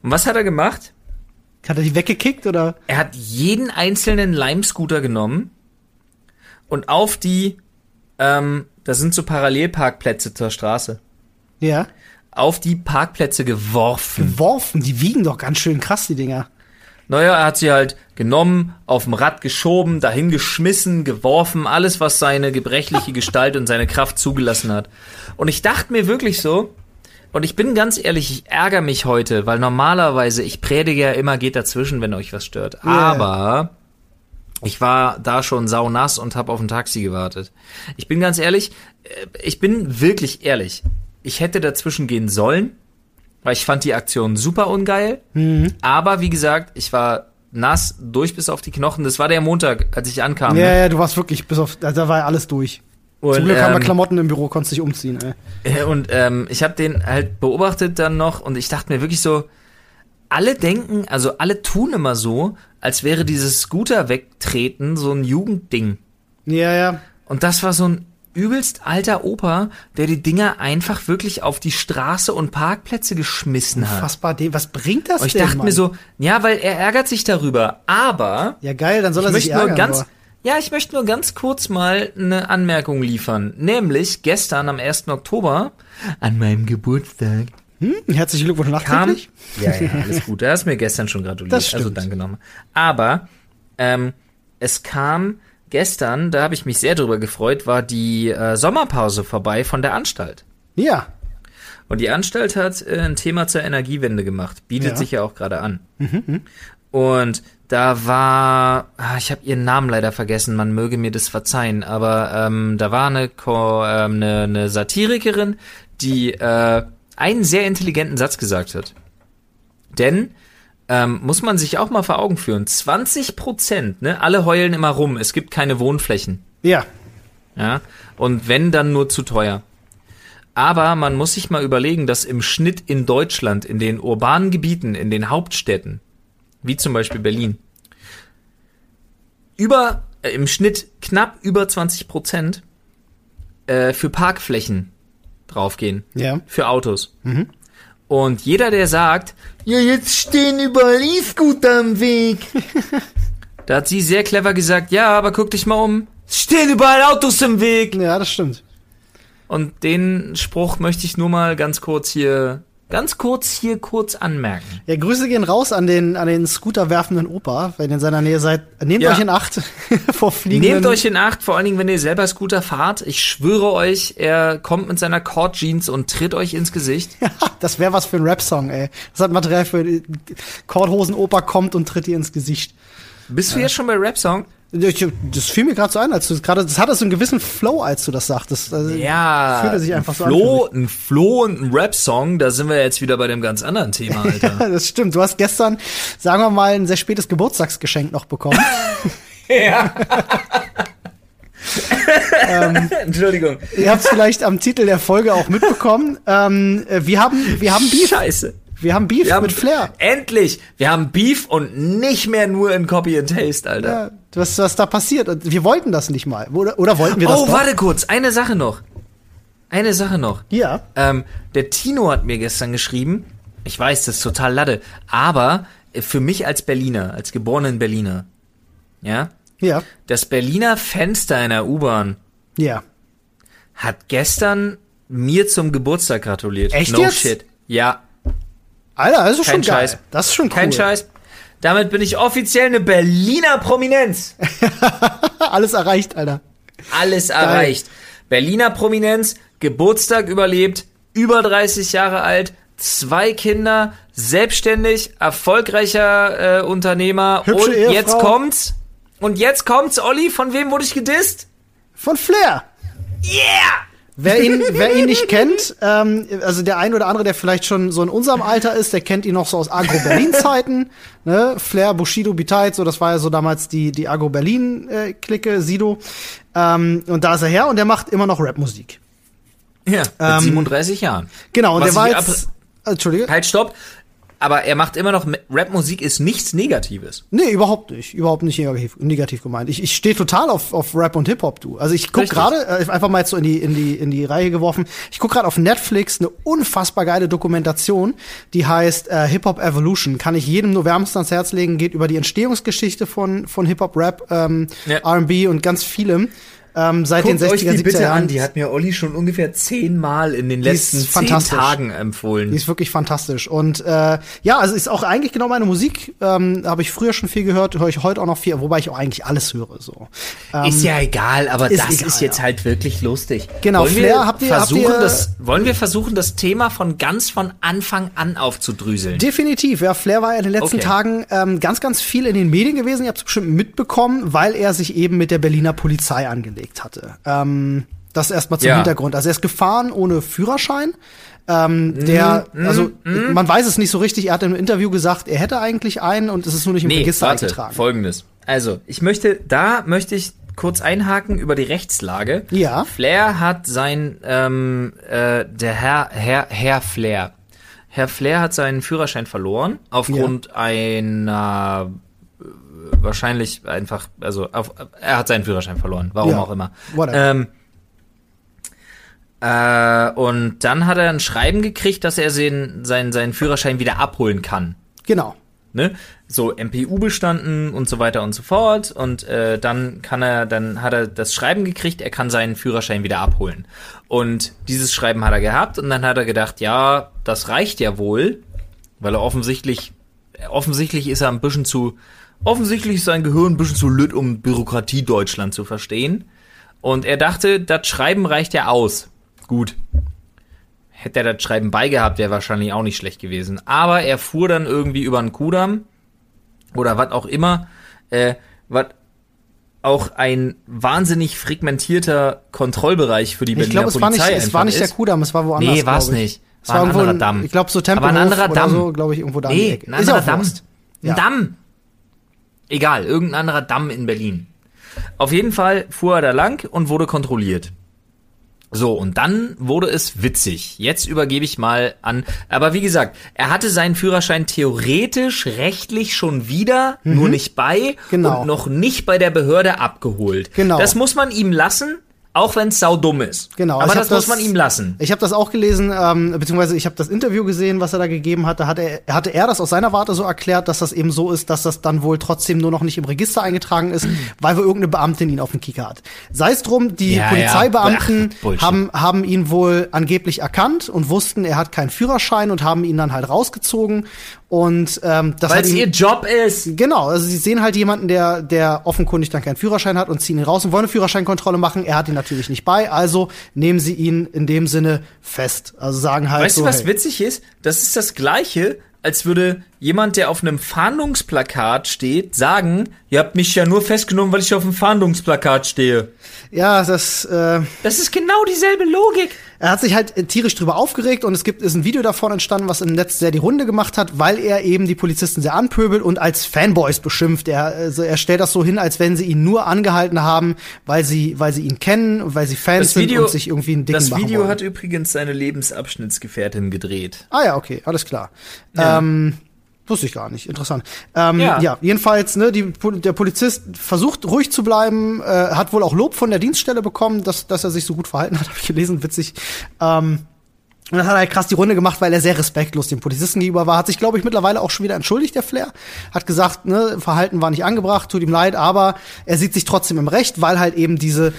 Und was hat er gemacht? hat er die weggekickt oder? Er hat jeden einzelnen Lime-Scooter genommen und auf die, ähm, das sind so Parallelparkplätze zur Straße, Ja. auf die Parkplätze geworfen. Geworfen, die wiegen doch ganz schön krass, die Dinger. Naja, er hat sie halt genommen, auf dem Rad geschoben, dahin geschmissen, geworfen, alles, was seine gebrechliche Gestalt und seine Kraft zugelassen hat. Und ich dachte mir wirklich so, und ich bin ganz ehrlich, ich ärgere mich heute, weil normalerweise, ich predige ja immer, geht dazwischen, wenn euch was stört. Ja. Aber ich war da schon saunass und habe auf ein Taxi gewartet. Ich bin ganz ehrlich, äh, ich bin wirklich ehrlich. Ich hätte dazwischen gehen sollen, weil ich fand die Aktion super ungeil. Mhm. Aber wie gesagt, ich war nass durch bis auf die Knochen. Das war der Montag, als ich ankam. Ja, ne? ja, du warst wirklich bis auf, da da war ja alles durch. Und, Zum Glück haben wir ähm, Klamotten im Büro, konntest dich umziehen, ey. Äh, Und ähm, ich habe den halt beobachtet dann noch und ich dachte mir wirklich so, alle denken, also alle tun immer so, als wäre dieses Scooter wegtreten so ein Jugendding. Ja, ja. Und das war so ein übelst alter Opa, der die Dinger einfach wirklich auf die Straße und Parkplätze geschmissen hat. Fassbar, den- was bringt das Und ich denn, dachte Mann? mir so, ja, weil er ärgert sich darüber, aber Ja, geil, dann soll ich er sich ärgern. ganz, ja, ich möchte nur ganz kurz mal eine Anmerkung liefern. Nämlich gestern am 1. Oktober, an meinem Geburtstag, Hm, herzlichen Glückwunsch kam. nachträglich. Ja, ja, alles gut. Er hast mir gestern schon gratuliert. Das stimmt. Also danke nochmal. Aber ähm, es kam gestern, da habe ich mich sehr drüber gefreut, war die äh, Sommerpause vorbei von der Anstalt. Ja. Und die Anstalt hat äh, ein Thema zur Energiewende gemacht. Bietet Ja. sich ja auch gerade an. Und da war, ah, ich habe ihren Namen leider vergessen, man möge mir das verzeihen, aber ähm, da war eine, Ko ähm, eine, eine Satirikerin, die äh, einen sehr intelligenten Satz gesagt hat. Denn ähm, muss man sich auch mal vor Augen führen, 20 Prozent, ne, alle heulen immer rum, es gibt keine Wohnflächen. Ja. Ja, und wenn, dann nur zu teuer. Aber man muss sich mal überlegen, dass im Schnitt in Deutschland, in den urbanen Gebieten, in den Hauptstädten, wie zum Beispiel Berlin, über, äh, im Schnitt knapp über 20 Prozent äh, für Parkflächen draufgehen. Ja. Für Autos. Und jeder, der sagt, ja, jetzt stehen überall E-Scooter am Weg. da hat sie sehr clever gesagt, ja, aber guck dich mal um. Es stehen überall Autos im Weg. Ja, das stimmt. Und den Spruch möchte ich nur mal ganz kurz hier, ganz kurz hier kurz anmerken. Ja, Grüße gehen raus an den, an den Scooter werfenden Opa, wenn ihr in seiner Nähe seid. Nehmt Ja. euch in Acht vor fliegenden. Nehmt euch in Acht, vor allen Dingen, wenn ihr selber Scooter fahrt. Ich schwöre euch, er kommt mit seiner Cord Jeans und tritt euch ins Gesicht. Das wäre was für ein Rap-Song, ey. Das hat Material für Korthosen Opa kommt und tritt dir ins Gesicht. Bist du jetzt schon bei Rap-Song? Ich- Das fiel mir gerade so ein, als du das gerade, das hatte so einen gewissen Flow, als du das sagtest. Also, Ja, Fühlte sich einfach ein so Flow, ein Flow und ein Rap-Song, da sind wir jetzt wieder bei dem ganz anderen Thema, Alter. Das stimmt. Du hast gestern, sagen wir mal, ein sehr spätes Geburtstagsgeschenk noch bekommen. ja. Entschuldigung. Ihr habt es vielleicht am Titel der Folge auch mitbekommen. Ähm, äh, wir haben, wir haben Beef. Scheiße. Wir haben Beef Wir haben mit Flair. Endlich! Wir haben Beef und nicht mehr nur in Copy and Taste, Alter. Ja, was, was da passiert. Und wir wollten das nicht mal. Oder, oder wollten wir das oh, doch? warte kurz, eine Sache noch. Eine Sache noch. Ja. Ähm, der Tino hat mir gestern geschrieben, ich weiß, das ist total Lade, aber äh, für mich als Berliner, als geborenen Berliner, ja, Ja. das Berliner Fenster in der U-Bahn Ja. hat gestern mir zum Geburtstag gratuliert. Echt no jetzt? shit. Ja, Alter, das ist Kein schon geil. Scheiß. Das ist schon cool. kein Scheiß. Damit bin ich offiziell eine Berliner Prominenz. Alles erreicht, Alter. Alles erreicht. Berliner Prominenz, Geburtstag überlebt, über 30 Jahre alt, zwei Kinder, selbstständig, erfolgreicher äh, Unternehmer Hübsche und Ehefrau. jetzt kommt's. Und jetzt kommt's, Olli, von wem wurde ich gedisst? Von Flair. Yeah! Wer ihn, wer ihn nicht kennt, ähm, also der ein oder andere, der vielleicht schon so in unserem Alter ist, der kennt ihn noch so aus Agro-Berlin-Zeiten. ne? Flair, Bushido, Beteid, so das war ja so damals die, die Agro-Berlin-Clique, Sido. Ähm, und da ist er her und der macht immer noch Rap-Musik. Ja, mit Ähm, 37 Jahren. Genau, und Was der war jetzt. Entschuldige. Halt, stopp. Aber er macht immer noch, Rap-Musik ist nichts Negatives. Nee, überhaupt nicht. Überhaupt nicht negativ, negativ gemeint. Ich, ich stehe total auf, auf Rap und Hip-Hop, du. Also ich guck gerade, äh, einfach mal jetzt so in die, in die, in die Reihe geworfen, ich guck gerade auf Netflix eine unfassbar geile Dokumentation, die heißt äh, Hip-Hop Evolution. Kann ich jedem nur wärmstens ans Herz legen, geht über die Entstehungsgeschichte von, von Hip-Hop, Rap, ähm, Ja. R&B und ganz vielem. Ähm, seit den 60er, 70er Jahren. Die hat mir Olli schon ungefähr zehnmal in den Die letzten zehn. Tagen Die empfohlen. ist wirklich fantastisch. Und äh, ja, also ist auch eigentlich genau meine Musik. Ähm, Habe ich früher schon viel gehört, höre ich heute auch noch viel, wobei ich auch eigentlich alles höre. So. Ähm, Ist ja egal, aber ist das egal, ist jetzt ja. halt wirklich lustig. Genau, wollen Flair, wir habt ihr- versuchen, habt ihr- das, wollen wir versuchen, das Thema von ganz von Anfang an aufzudrüseln? Definitiv, ja. Flair war ja in den letzten Okay. Tagen ähm, ganz, ganz viel in den Medien gewesen. Ihr habt es bestimmt mitbekommen, weil er sich eben mit der Berliner Polizei angelegt hatte. Ähm, das erstmal zum Ja. Hintergrund. Also er ist gefahren ohne Führerschein. Ähm, der, Mhm, also man weiß es nicht so richtig. Er hat im Interview gesagt, er hätte eigentlich einen und es ist nur nicht im Nee, Register warte, eingetragen. folgendes. Also, ich möchte, da möchte ich kurz einhaken über die Rechtslage. Ja. Flair hat sein, ähm, äh, der Herr, Herr, Herr Flair. Herr Flair hat seinen Führerschein verloren aufgrund einer äh, wahrscheinlich einfach, also auf, er hat seinen Führerschein verloren, warum Ja, auch immer. Ähm, äh, und dann hat er ein Schreiben gekriegt, dass er seinen, seinen, seinen Führerschein wieder abholen kann. Genau. ne, so MPU bestanden und so weiter und so fort. Und äh, dann kann er, dann hat er das Schreiben gekriegt, er kann seinen Führerschein wieder abholen. Und dieses Schreiben hat er gehabt und dann hat er gedacht, ja, das reicht ja wohl, weil er offensichtlich, offensichtlich ist er ein bisschen zu, offensichtlich ist sein Gehirn ein bisschen zu lütt, um Bürokratie Deutschland zu verstehen und er dachte, das Schreiben reicht ja aus, gut, Hätte er das Schreiben beigehabt, wäre wahrscheinlich auch nicht schlecht gewesen. Aber er fuhr dann irgendwie über einen Kudamm oder was auch immer, äh, was auch ein wahnsinnig fragmentierter Kontrollbereich für die Ich Berliner glaube, es war nicht, Polizei es war nicht der ist. Kudamm, es war woanders. Nee, glaub ich. nicht. Es War ein irgendwo anderer Damm. Ich glaube, so Aber Tempelhof ein anderer oder Damm. so, glaube ich, irgendwo da. Nee, ein Ist anderer Damm. Ein Ja. Damm. Egal, irgendein anderer Damm in Berlin. Auf jeden Fall fuhr er da lang und wurde kontrolliert. So, und dann wurde es witzig. Jetzt übergebe ich mal an. Aber wie gesagt, er hatte seinen Führerschein theoretisch, rechtlich schon wieder, nur nicht bei Genau. und noch nicht bei der Behörde abgeholt. Genau. Das muss man ihm lassen, auch wenn es saudumm ist. Genau. Aber das, hab muss man ihm lassen. Ich habe das auch gelesen, ähm, beziehungsweise ich habe das Interview gesehen, was er da gegeben hatte. Hatte er, hatte er das aus seiner Warte so erklärt, dass das eben so ist, dass das dann wohl trotzdem nur noch nicht im Register eingetragen ist, weil wohl irgendeine Beamtin ihn auf dem Kicker hat. Sei es drum, die Ja, ja. Polizeibeamten Ach, Bullshit. haben, haben ihn wohl angeblich erkannt und wussten, er hat keinen Führerschein und haben ihn dann halt rausgezogen. Und ähm, das Weil es ihr Job ist. Genau, also sie sehen halt jemanden, der, der offenkundig dann keinen Führerschein hat und ziehen ihn raus und wollen eine Führerscheinkontrolle machen. Er hat ihn natürlich nicht bei, also nehmen sie ihn in dem Sinne fest. Also sagen halt Weißt so, du, was hey, witzig ist? Das ist das Gleiche, als würde jemand, der auf einem Fahndungsplakat steht, sagen, ihr habt mich ja nur festgenommen, weil ich auf dem Fahndungsplakat stehe. Ja, das, äh, Das ist genau dieselbe Logik. er hat sich halt äh, tierisch drüber aufgeregt und es gibt ist ein Video davon entstanden, was im Netz sehr die Runde gemacht hat, weil er eben die Polizisten sehr anpöbelt und als Fanboys beschimpft. Er, also er stellt das so hin, als wenn sie ihn nur angehalten haben, weil sie, weil sie ihn kennen, weil sie Fans Das sind Video, und sich irgendwie einen dicken das machen Video wollen. hat übrigens seine Lebensabschnittsgefährtin gedreht. Ah ja, okay, alles klar. Ja. Ähm, wusste ich gar nicht. Interessant. Ähm, Ja. ja. jedenfalls, ne, die, der Polizist versucht ruhig zu bleiben, äh, hat wohl auch Lob von der Dienststelle bekommen, dass, dass er sich so gut verhalten hat, habe ich gelesen, witzig. Ähm, und das hat er halt krass die Runde gemacht, weil er sehr respektlos dem Polizisten gegenüber war. Hat sich, glaube ich, mittlerweile auch schon wieder entschuldigt, der Flair. Hat gesagt, ne, Verhalten war nicht angebracht, tut ihm leid, aber er sieht sich trotzdem im Recht, weil halt eben diese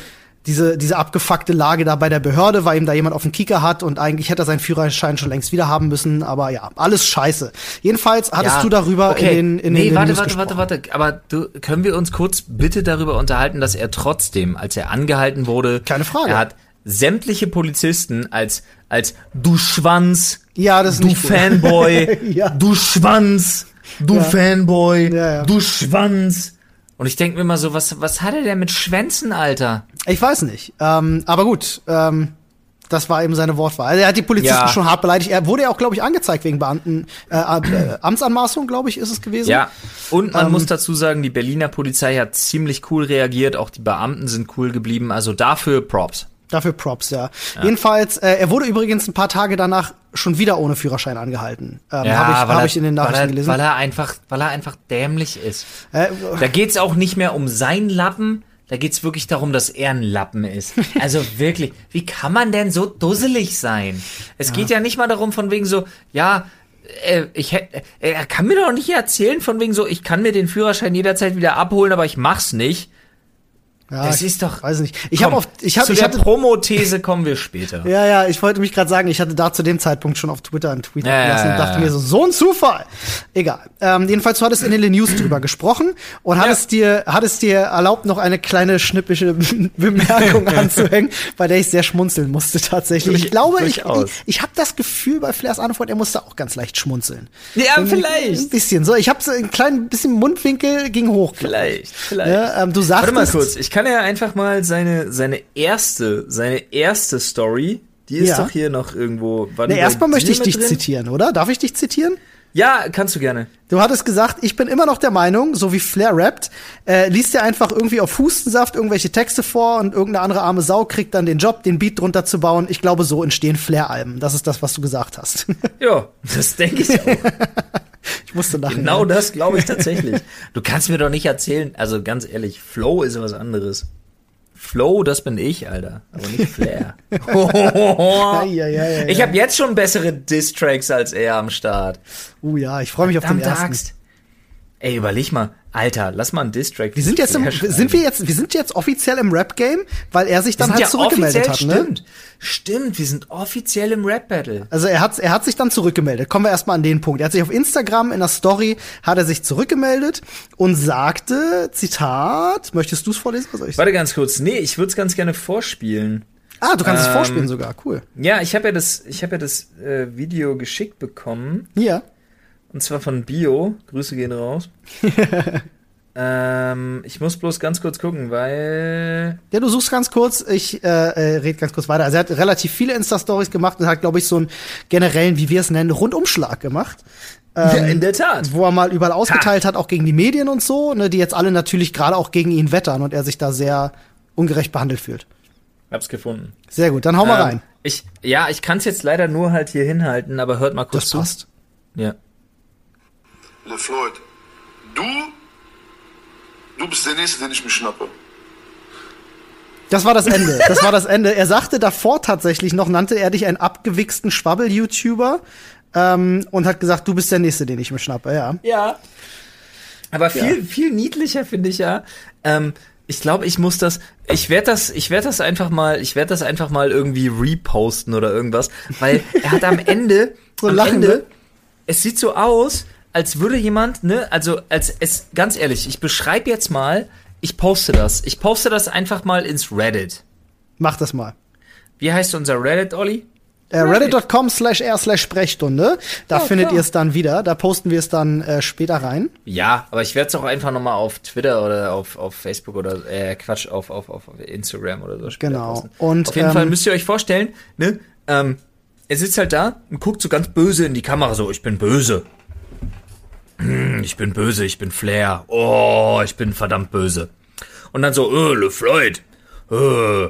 diese, diese abgefuckte Lage da bei der Behörde, weil ihm da jemand auf den Kieker hat und eigentlich hätte er seinen Führerschein schon längst wieder haben müssen, aber ja, alles scheiße. Jedenfalls hattest Ja, du darüber okay. in den in Nee, den warte, News warte, warte, gesprochen. warte. Aber du, können wir uns kurz bitte darüber unterhalten, dass er trotzdem, als er angehalten wurde, Keine Frage. er hat sämtliche Polizisten als, als du Schwanz, Ja, das ist du. Fanboy, Ja. du Schwanz, du Ja. Fanboy, Ja, du Schwanz. Und ich denke mir immer so, was, was hat er denn mit Schwänzen, Alter? Ich weiß nicht. Ähm, aber gut, ähm, Das war eben seine Wortwahl. Also er hat die Polizisten Ja. schon hart beleidigt. Er wurde ja auch, glaube ich, angezeigt wegen Beamten, äh, äh, Amtsanmaßung, glaube ich, ist es gewesen. Ja, und man Ähm, muss dazu sagen, die Berliner Polizei hat ziemlich cool reagiert, auch die Beamten sind cool geblieben, also dafür Props. Dafür Props, ja. Jedenfalls, äh, er wurde übrigens ein paar Tage danach schon wieder ohne Führerschein angehalten. Ähm, Ja, Habe ich, weil hab er- ich in den weil Nachrichten er, gelesen. Weil er einfach, weil er einfach dämlich ist. äh, Da geht's auch nicht mehr um sein Lappen, da geht's wirklich darum, dass er ein Lappen ist. Also wirklich, wie kann man denn so dusselig sein? Es geht ja nicht mal darum von wegen so, ja, äh, ich hätte, er kann mir doch nicht erzählen von wegen so, ich kann mir den Führerschein jederzeit wieder abholen, aber ich mach's nicht. Ja, das ist doch. Weiß nicht. Ich habe auf, ich habe, zu ich der hatte, Promothese kommen wir später. ja, ja, ich wollte mich gerade sagen, ich hatte da zu dem Zeitpunkt schon auf Twitter einen Tweet Ja, abgelassen ja, und dachte mir so, so ein Zufall. Egal. Ähm, jedenfalls, du hattest in den News drüber gesprochen und hattest dir, hattest dir erlaubt, noch eine kleine schnippische Bemerkung anzuhängen, bei der ich sehr schmunzeln musste tatsächlich. Ich glaube, ich, ich, ich habe das Gefühl bei Flairs Antwort, er musste auch ganz leicht schmunzeln. Ja, Ein vielleicht. bisschen. So, ich habe so ein klein bisschen Mundwinkel ging hoch. Vielleicht, vielleicht. Ja, ähm, du Warte mal sagtest- kurz, ich kann ja einfach mal seine, seine erste, seine erste Story, die ist Ja. doch hier noch irgendwo. Bei erstmal möchte ich dich drin? zitieren, oder? Darf ich dich zitieren? Ja, kannst du gerne. Du hattest gesagt, ich bin immer noch der Meinung, so wie Flair rappt, äh, liest er einfach irgendwie auf Hustensaft irgendwelche Texte vor und irgendeine andere arme Sau kriegt dann den Job, den Beat drunter zu bauen. Ich glaube, so entstehen Flair-Alben. Das ist das, was du gesagt hast. Ja, das denke ich auch. ich musste lachen. genau das glaube ich tatsächlich. Du kannst mir doch nicht erzählen, also ganz ehrlich, Flow ist was anderes. Flow, das bin ich, Alter, aber nicht Flair. Ich habe jetzt schon bessere Diss-Tracks als er am Start. Uh ja, ich freue mich auf den ersten. Axt. Ey, überleg mal, Alter, lass mal einen Diss-Track. Wir sind jetzt im, sind wir jetzt, wir sind jetzt offiziell im Rap-Game, weil er sich dann halt ja zurückgemeldet hat, ne? stimmt. Stimmt, wir sind offiziell im Rap-Battle. Also er hat, er hat sich dann zurückgemeldet. Kommen wir erstmal an den Punkt. Er hat sich auf Instagram in der Story hat er sich zurückgemeldet und sagte, Zitat, möchtest du es vorlesen? Was soll ich sagen? Warte ganz kurz. Nee, ich würde es ganz gerne vorspielen. Ah, du kannst es Ähm, vorspielen sogar. Cool. Ja, ich habe ja das, ich habe ja das äh, Video geschickt bekommen. Ja. Und zwar von Bio. Grüße gehen raus. ähm, ich muss bloß ganz kurz gucken, weil. Ja, du suchst ganz kurz, ich äh, äh, red ganz kurz weiter. Also er hat relativ viele Insta-Stories gemacht und hat, glaube ich, so einen generellen, wie wir es nennen, Rundumschlag gemacht. Ähm, in der Tat. wo er mal überall ausgeteilt hat, auch gegen die Medien und so, ne, die jetzt alle natürlich gerade auch gegen ihn wettern und er sich da sehr ungerecht behandelt fühlt. Hab's gefunden. Sehr gut, dann hau mal Ähm, rein. Ich, ja, ich kann es jetzt leider nur halt hier hinhalten, aber hört mal kurz Das zu. passt. Ja. LeFloid, du, du bist der Nächste, den ich mir schnappe. Das war das Ende. Das war das Ende. Er sagte davor tatsächlich noch, nannte er dich einen abgewichsten Schwabbel-YouTuber ähm, und hat gesagt, du bist der Nächste, den ich mir schnappe. Ja. Ja. Aber viel, viel niedlicher finde ich ja. Ähm, ich glaube, ich muss das, ich werde das, ich werde das einfach mal, ich werde das einfach mal irgendwie reposten oder irgendwas, weil er hat am Ende, So am lachende. Ende, es sieht so aus, als würde jemand, ne, also als es, ganz ehrlich, ich beschreibe jetzt mal, ich poste das, ich poste das einfach mal ins Reddit. Mach das mal. Wie heißt unser Reddit, Olli? Äh, Reddit.com slash r slash Sprechstunde. Da Ja, findet ihr es dann wieder. Da posten wir es dann äh, später rein. Ja, aber ich werde es auch einfach nochmal auf Twitter oder auf, auf Facebook oder äh, Quatsch, auf, auf, auf Instagram oder so Genau. posten. Und, auf jeden ähm, Fall müsst ihr euch vorstellen, ne, ähm, er sitzt halt da und guckt so ganz böse in die Kamera, so, ich bin böse. Hm, Ich bin böse, ich bin Flair. Oh, ich bin verdammt böse. Und dann so, äh, LeFloid, äh,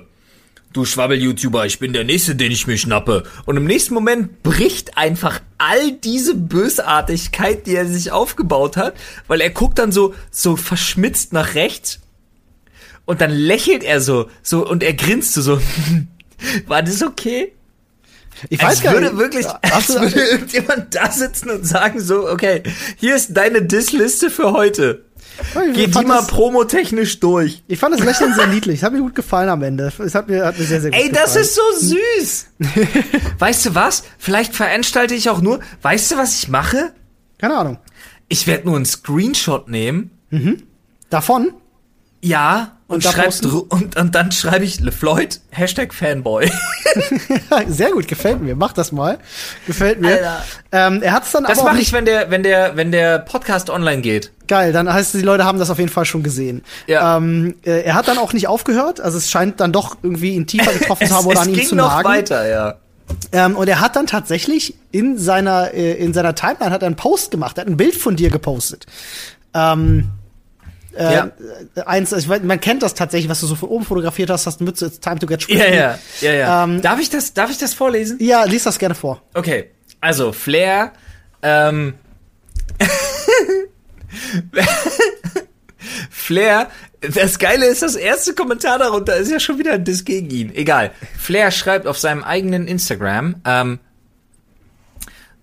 du Schwabbel-YouTuber, ich bin der Nächste, den ich mir schnappe. Und im nächsten Moment bricht einfach all diese Bösartigkeit, die er sich aufgebaut hat, weil er guckt dann so, so verschmitzt nach rechts und dann lächelt er so, so, und er grinst so, so. War das okay? Ich Als gar würde nicht. wirklich, als würde irgendjemand da sitzen und sagen so, okay, hier ist deine Dissliste für heute. ich, Geh die mal das, promotechnisch durch. ich fand das Lächeln sehr niedlich. Es hat mir gut gefallen am Ende. Es hat mir, hat mir sehr, sehr gut Ey, das gefallen. ist so süß. weißt du was? Vielleicht veranstalte ich auch nur, weißt du, was ich mache? Keine Ahnung. Ich werde nur einen Screenshot nehmen. Davon? Ja, und, Und dr- und, und dann schreibe ich LeFloid, Hashtag Fanboy. Sehr gut, gefällt mir. Mach das mal. Gefällt mir. Alter. Ähm, er hat es dann Das aber auch mache ich, wenn der, wenn der, wenn der Podcast online geht. geil. Dann heißt es, die Leute haben das auf jeden Fall schon gesehen. Ja. Ähm, äh, er hat dann auch nicht aufgehört. Also es scheint dann doch irgendwie ihn tiefer getroffen zu haben oder es an ihm ging zu noch nagen. weiter, ja. Ähm, und er hat dann tatsächlich in seiner äh, in seiner Timeline hat er einen Post gemacht. Er hat ein Bild von dir gepostet. Ähm, äh, Ja. eins, ich weiß, man kennt das tatsächlich, was du so von oben fotografiert hast, hast du Mütze, it's time to get Ja, tricky. ja, ja, ja. Ähm, darf ich das, darf ich das vorlesen? Ja, lies das gerne vor. Okay, also Flair, ähm, Flair, das Geile ist, das erste Kommentar darunter ist ja schon wieder ein Diss gegen ihn. Egal. Flair schreibt auf seinem eigenen Instagram, ähm,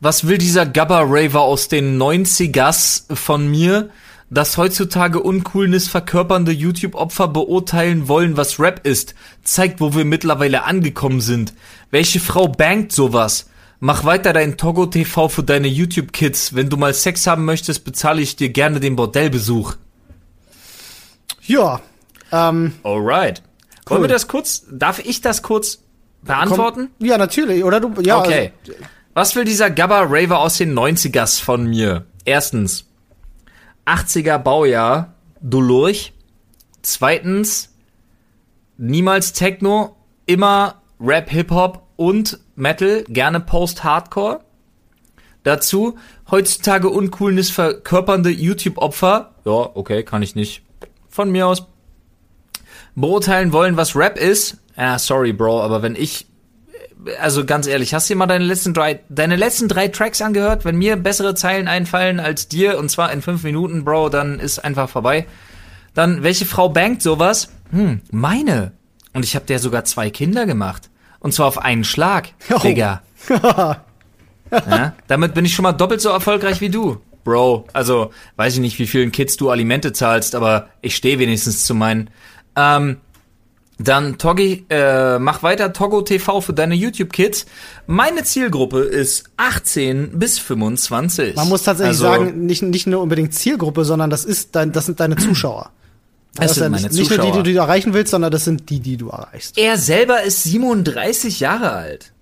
was will dieser Gabba-Raver aus den 90ers von mir, dass heutzutage Uncoolness verkörpernde YouTube-Opfer beurteilen wollen, was Rap ist, zeigt, wo wir mittlerweile angekommen sind. Welche Frau bangt sowas? Mach weiter dein Togo TV für deine YouTube-Kids. Wenn du mal Sex haben möchtest, bezahle ich dir gerne den Bordellbesuch. Ja. Ähm, Alright. Wollen wir das kurz, darf ich das kurz beantworten? komm, ja, natürlich. Oder du, ja. Okay. Was will dieser Gabba Raver aus den 90ers von mir? Erstens, 80er Baujahr, du Lurch. Zweitens, niemals Techno, immer Rap, Hip-Hop und Metal, gerne Post-Hardcore. Dazu, heutzutage Uncoolness verkörpernde YouTube-Opfer. Ja, okay, kann ich nicht. Von mir aus. Beurteilen wollen, was Rap ist. Ja, sorry, Bro, aber wenn ich also ganz ehrlich, hast du dir mal deine letzten drei, deine letzten drei Tracks angehört? Wenn mir bessere Zeilen einfallen als dir, und zwar in fünf Minuten, Bro, dann ist einfach vorbei. Dann, welche Frau bangt sowas? Hm, meine. Und ich habe der sogar zwei Kinder gemacht. Und zwar auf einen Schlag, Oh. Digga. ja, damit bin ich schon mal doppelt so erfolgreich wie du. Bro, also weiß ich nicht, wie vielen Kids du Alimente zahlst, aber ich stehe wenigstens zu meinen. Ähm, dann Toggi, äh, mach weiter Togo TV für deine YouTube-Kids. Meine Zielgruppe ist 18 bis 25. Man muss tatsächlich Also, sagen, nicht, nicht nur unbedingt Zielgruppe, sondern das ist dein, das sind deine Zuschauer. Das sind ja meine nicht, nicht nur die, Zuschauer. die du erreichen willst, sondern das sind die, die du erreichst. Er selber ist 37 Jahre alt.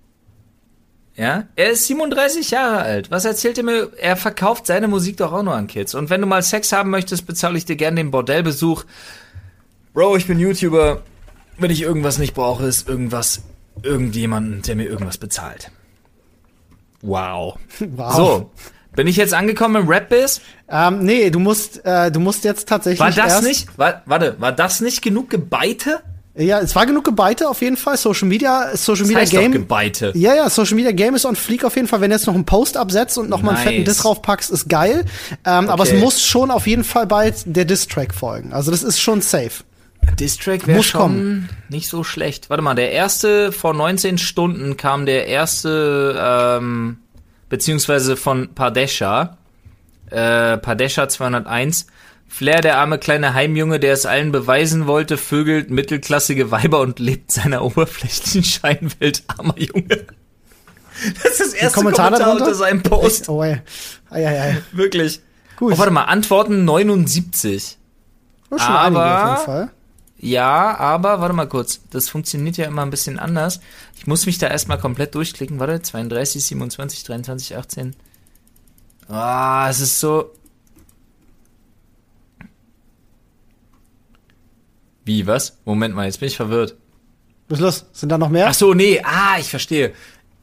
Ja, er ist 37 Jahre alt. Was erzählt er mir? Er verkauft seine Musik doch auch nur an Kids. Und wenn du mal Sex haben möchtest, bezahle ich dir gerne den Bordellbesuch. Bro, ich bin YouTuber. Wenn ich irgendwas nicht brauche, ist irgendwas, irgendjemanden, der mir irgendwas bezahlt. Wow. Wow. So, bin ich jetzt angekommen im Rap-Biz? Ähm, nee, du musst, äh, du musst jetzt tatsächlich. War das nicht, war, warte, war das nicht genug Gebeite? Ja, es war genug Gebeite auf jeden Fall. Social Media, Social Das Media heißt doch Game. Gebeite. Ja, ja, Social Media Game ist on fleek auf jeden Fall. Wenn du jetzt noch einen Post absetzt und noch mal einen fetten Nice. Diss draufpackst, ist geil. Ähm, Aber es Okay. muss schon auf jeden Fall bald der Diss-Track folgen. Also das ist schon safe. Distrack wäre Muss schon kommen. nicht so schlecht. Warte mal, der erste vor 19 Stunden kam der erste, ähm, beziehungsweise von Padesha, äh, Padesha 201. Flair, der arme kleine Heimjunge, der es allen beweisen wollte, vögelt mittelklassige Weiber und lebt seiner oberflächlichen Scheinwelt, armer Junge. Das ist das erste Kommentar Kommentar, unter seinem Post. Echt? Oh. Ei, ei, ei. Wirklich. Gut. Oh, warte mal, Antworten 79. Das ist schon Aber- einige auf jeden Fall. Ja, aber warte mal kurz. Das funktioniert ja immer ein bisschen anders. Ich muss mich da erstmal komplett durchklicken. Warte, 32, 27, 23, 18. Ah, es ist so. Wie, was? Moment mal, jetzt bin ich verwirrt. Was ist los? Sind da noch mehr? Ach so, nee, ah, ich verstehe.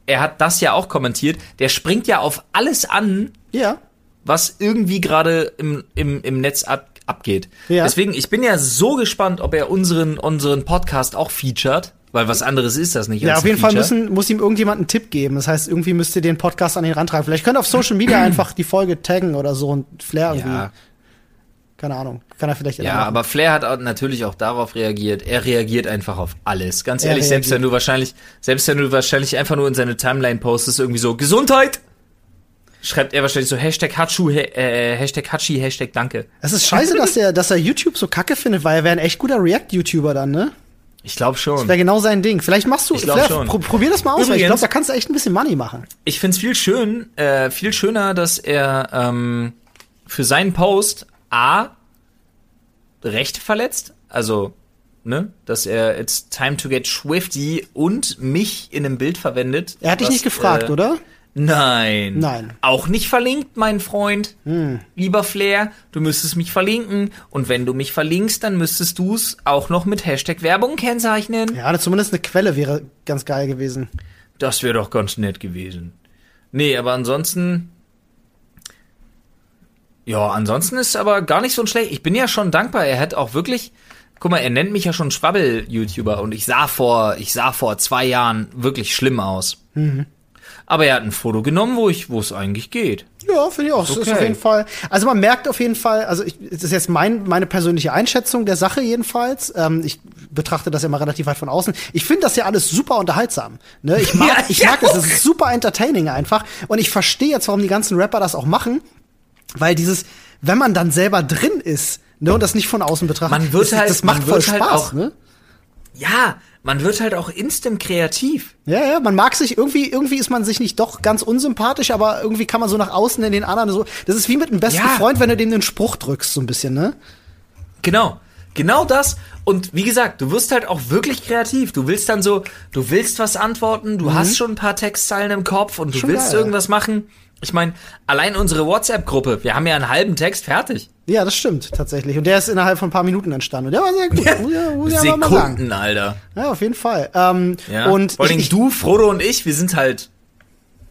Er hat das ja auch kommentiert. Der springt ja auf alles an, Ja. was irgendwie gerade im, im, im Netz ab, abgeht. Ja. Deswegen, ich bin ja so gespannt, ob er unseren, unseren Podcast auch featured, weil was anderes ist das nicht. Ja, auf jeden Fall Feature. müssen, muss ihm irgendjemand einen Tipp geben. Das heißt, irgendwie müsst ihr den Podcast an ihn rantragen. Vielleicht könnt ihr auf Social Media einfach die Folge taggen oder so und Flair irgendwie. Ja, Keine Ahnung. Kann er vielleicht ja, machen. aber Flair hat auch natürlich auch darauf reagiert. Er reagiert einfach auf alles. Ganz Er ehrlich, selbst wenn du wahrscheinlich, selbst wenn du wahrscheinlich einfach nur in seine Timeline postest, irgendwie so, Gesundheit! Schreibt er wahrscheinlich so, Hashtag Hatschu, he- äh, Hashtag Hatschi, Hashtag Danke. Es ist scheiße, dass er, dass er YouTube so kacke findet, weil er wäre ein echt guter React-YouTuber dann, ne? Ich glaube schon. Wäre genau sein Ding. Vielleicht machst du, Ich glaub schon. Pro, probier das mal aus, weil ich Übrigens- glaube, da kannst du echt ein bisschen Money machen. Ich find's viel schön, äh, viel schöner, dass er ähm, für seinen Post A Rechte verletzt. Also, ne, dass er It's time to get swifty und mich in einem Bild verwendet. Er hat dich was, nicht gefragt, äh, oder? Nein. Nein. Auch nicht verlinkt, mein Freund. Lieber Flair, du müsstest mich verlinken. Und wenn du mich verlinkst, dann müsstest du es auch noch mit Hashtag Werbung kennzeichnen. Ja, zumindest eine Quelle wäre ganz geil gewesen. Das wäre doch ganz nett gewesen. Nee, aber ansonsten. Ja, ansonsten ist aber gar nicht so ein schlecht. Ich bin ja schon dankbar. Er hat auch wirklich. Guck mal, er nennt mich ja schon Schwabbel-YouTuber und ich sah vor, ich sah vor zwei Jahren wirklich schlimm aus. Aber er hat ein Foto genommen, wo ich, wo es eigentlich geht. Ja, finde ich auch. Das ist Okay. auf jeden Fall. Also man merkt auf jeden Fall, also ich, das ist jetzt mein, meine persönliche Einschätzung der Sache jedenfalls. Ähm, ich betrachte das ja immer relativ weit von außen. Ich finde das ja alles super unterhaltsam. Ne? Ich mag, Ja, ich ja, mag es. auch. Es ist super entertaining einfach. Und ich verstehe jetzt, warum die ganzen Rapper das auch machen, weil dieses, wenn man dann selber drin ist, ne, und das nicht von außen betrachtet, Man wird das, halt- das macht voll halt Spaß, auch- ne? Ja, man wird halt auch instant kreativ. Ja, ja, man mag sich irgendwie, irgendwie ist man sich nicht doch ganz unsympathisch, aber irgendwie kann man so nach außen in den anderen so. Das ist wie mit einem besten Ja. Freund, wenn du dem den Spruch drückst, so ein bisschen, ne? Genau. Genau das. Und wie gesagt, du wirst halt auch wirklich kreativ. Du willst dann so, du willst was antworten, du hast schon ein paar Textzeilen im Kopf und du Mhm. Schon willst geil. irgendwas machen. Ich meine, allein unsere WhatsApp-Gruppe, wir haben ja einen halben Text fertig. Ja, das stimmt tatsächlich. Und der ist innerhalb von ein paar Minuten entstanden. Und der war sehr gut. Ja, muss mal. Sekunden, Alter. Ja, auf jeden Fall. Ähm, Ja. Und Vor allem ich, du, Frodo und ich, wir sind halt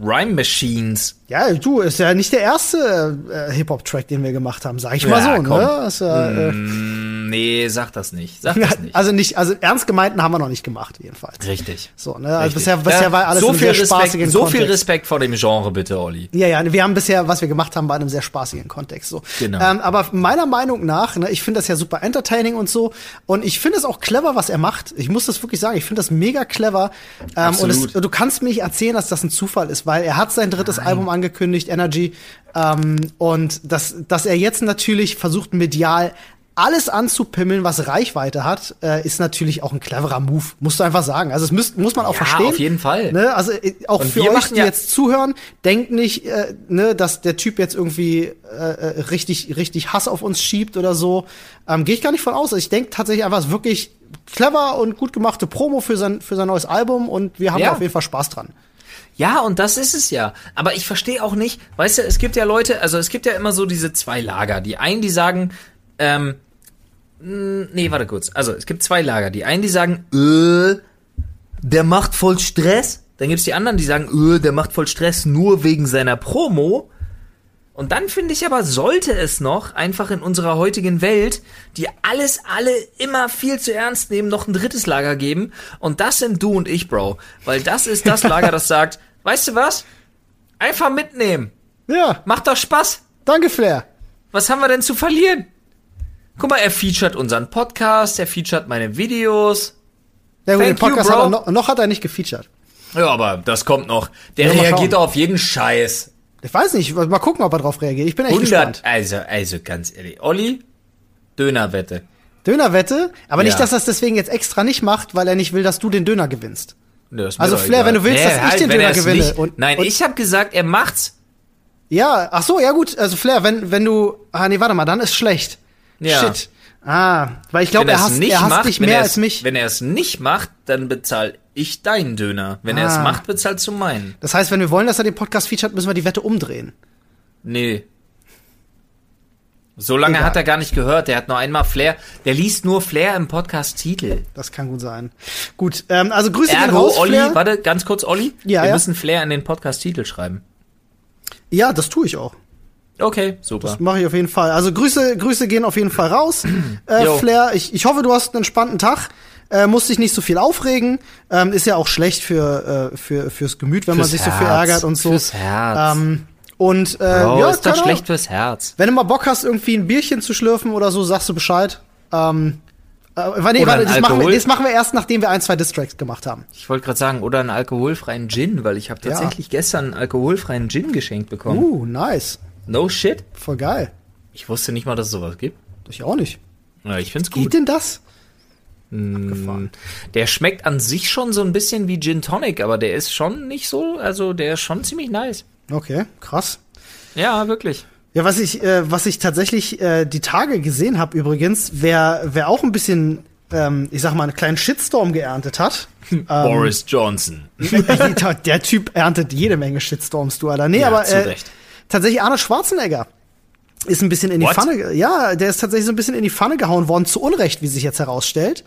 Rhyme Machines. ja, du, ist ja nicht der erste äh, Hip-Hop-Track, den wir gemacht haben, sag ich mal Ja, so, komm. ne? Ist ja, äh, Mm, nee, sag das nicht. Sag das nicht. also nicht, also ernst gemeinten haben wir noch nicht gemacht, jedenfalls. Richtig. So, ne? Also Richtig. bisher, bisher Ja, war alles so in viel sehr Respekt, So viel Kontext. Respekt vor dem Genre, bitte, Olli. Ja, ja, wir haben bisher, was wir gemacht haben, bei einem sehr spaßigen Kontext. So. Genau. Ähm, aber meiner Meinung nach, ne, ich finde das ja super entertaining und so. Und ich finde es auch clever, was er macht. Ich muss das wirklich sagen, ich finde das mega clever. Ähm, und es, du kannst mir nicht erzählen, dass das ein Zufall ist, weil er hat sein drittes Album angekündigt, Energy. Ähm, und dass, dass er jetzt natürlich versucht, medial alles anzupimmeln, was Reichweite hat, äh, ist natürlich auch ein cleverer Move, musst du einfach sagen. Also es muss, muss man auch Ja, verstehen. auf jeden Fall. Ne? Also äh, auch Und für euch, die ja- jetzt zuhören, denkt nicht, äh, ne, dass der Typ jetzt irgendwie äh, äh, richtig, richtig Hass auf uns schiebt oder so. Ähm, Gehe ich gar nicht von aus. Also ich denke tatsächlich einfach, es ist wirklich clever und gut gemachte Promo für sein, für sein neues Album und wir haben Ja. auf jeden Fall Spaß dran. Ja, und das ist es ja. Aber ich verstehe auch nicht, weißt du, es gibt ja Leute, also es gibt ja immer so diese zwei Lager. Die einen, die sagen, ähm, nee, warte kurz. Also es gibt zwei Lager. Die einen, die sagen, äh, der macht voll Stress. Dann gibt's die anderen, die sagen, äh, der macht voll Stress nur wegen seiner Promo. Und dann finde ich aber, sollte es noch einfach in unserer heutigen Welt, die alles alle immer viel zu ernst nehmen, noch ein drittes Lager geben. Und das sind du und ich, Bro. Weil das ist das Lager, das sagt, weißt du was? Einfach mitnehmen. Ja, Macht doch Spaß. danke Flair. Was haben wir denn zu verlieren? Guck mal, er featured unseren Podcast, er featured meine Videos. Ja, gut, den Thank you, Podcast Bro. hat er noch, noch hat er nicht gefeatured. Ja, aber das kommt noch. Der Ja, reagiert auf jeden Scheiß. Ich weiß nicht, mal gucken, ob er drauf reagiert. Ich bin echt 100, gespannt. also, also ganz ehrlich. Olli, Dönerwette. Dönerwette, aber nicht, Ja. dass er es deswegen jetzt extra nicht macht, weil er nicht will, dass du den Döner gewinnst. Mir Also, Flair, egal. wenn du willst, dass ich den wenn Döner gewinne. Nicht, Und- nein, und- ich habe gesagt, er macht's. Ja, ach so, ja gut, also Flair, wenn wenn du ah nee, warte mal, dann ist schlecht. Ja. Shit. Ah, weil ich glaube, Wenn er hasst, nicht er hasst macht, dich mehr als mich. Wenn er es nicht macht, dann bezahl ich deinen Döner. Wenn er es Ah. macht, bezahlst du meinen. Das heißt, wenn wir wollen, dass er den Podcast featured, müssen wir die Wette umdrehen. Nee. So lange Egal. hat er gar nicht gehört. Der hat nur einmal Flair. Der liest nur Flair im Podcast-Titel. Das kann gut sein. Gut, ähm, also Grüße gehen Ergo, raus, Olli, Flair. warte, ganz kurz, Olli. Ja, Wir ja. müssen Flair in den Podcast-Titel schreiben. Ja, das tue ich auch. Okay, super. Das mache ich auf jeden Fall. Also Grüße, Grüße gehen auf jeden Fall raus. Äh. Flair, ich, ich hoffe, du hast einen entspannten Tag. Äh, musst dich nicht so viel aufregen. Ähm, ist ja auch schlecht für, äh, für, fürs Gemüt, wenn man Fürs sich so viel Herz. ärgert und so. Fürs Herz. Ähm, und äh, Bro, ja, ist doch schlecht fürs Herz. Wenn du mal Bock hast, irgendwie ein Bierchen zu schlürfen oder so, sagst du Bescheid. Ähm, äh, warte, Oder warte, das, machen wir, das machen wir erst, nachdem wir ein, zwei Distracks gemacht haben. Ich wollte gerade sagen, oder einen alkoholfreien Gin, weil ich habe Ja. tatsächlich gestern einen alkoholfreien Gin geschenkt bekommen. Uh, nice. No shit. Voll geil. Ich wusste nicht mal, dass es sowas gibt. Ich auch nicht. Ja, ich find's Geht gut. denn das? Mm, Der schmeckt an sich schon so ein bisschen wie Gin Tonic, aber der ist schon nicht so, also der ist schon ziemlich nice. Okay, krass. Ja, wirklich. Ja, was ich, äh, was ich tatsächlich äh, die Tage gesehen habe übrigens, wer, wer auch ein bisschen, ähm, ich sag mal, einen kleinen Shitstorm geerntet hat. ähm, Boris Johnson. der Typ erntet jede Menge Shitstorms, du Alter. Nee, Ja, aber zu äh, Recht. Tatsächlich Arnold Schwarzenegger ist ein bisschen in die What? Pfanne, ja, der ist tatsächlich so ein bisschen in die Pfanne gehauen worden, zu Unrecht, wie sich jetzt herausstellt.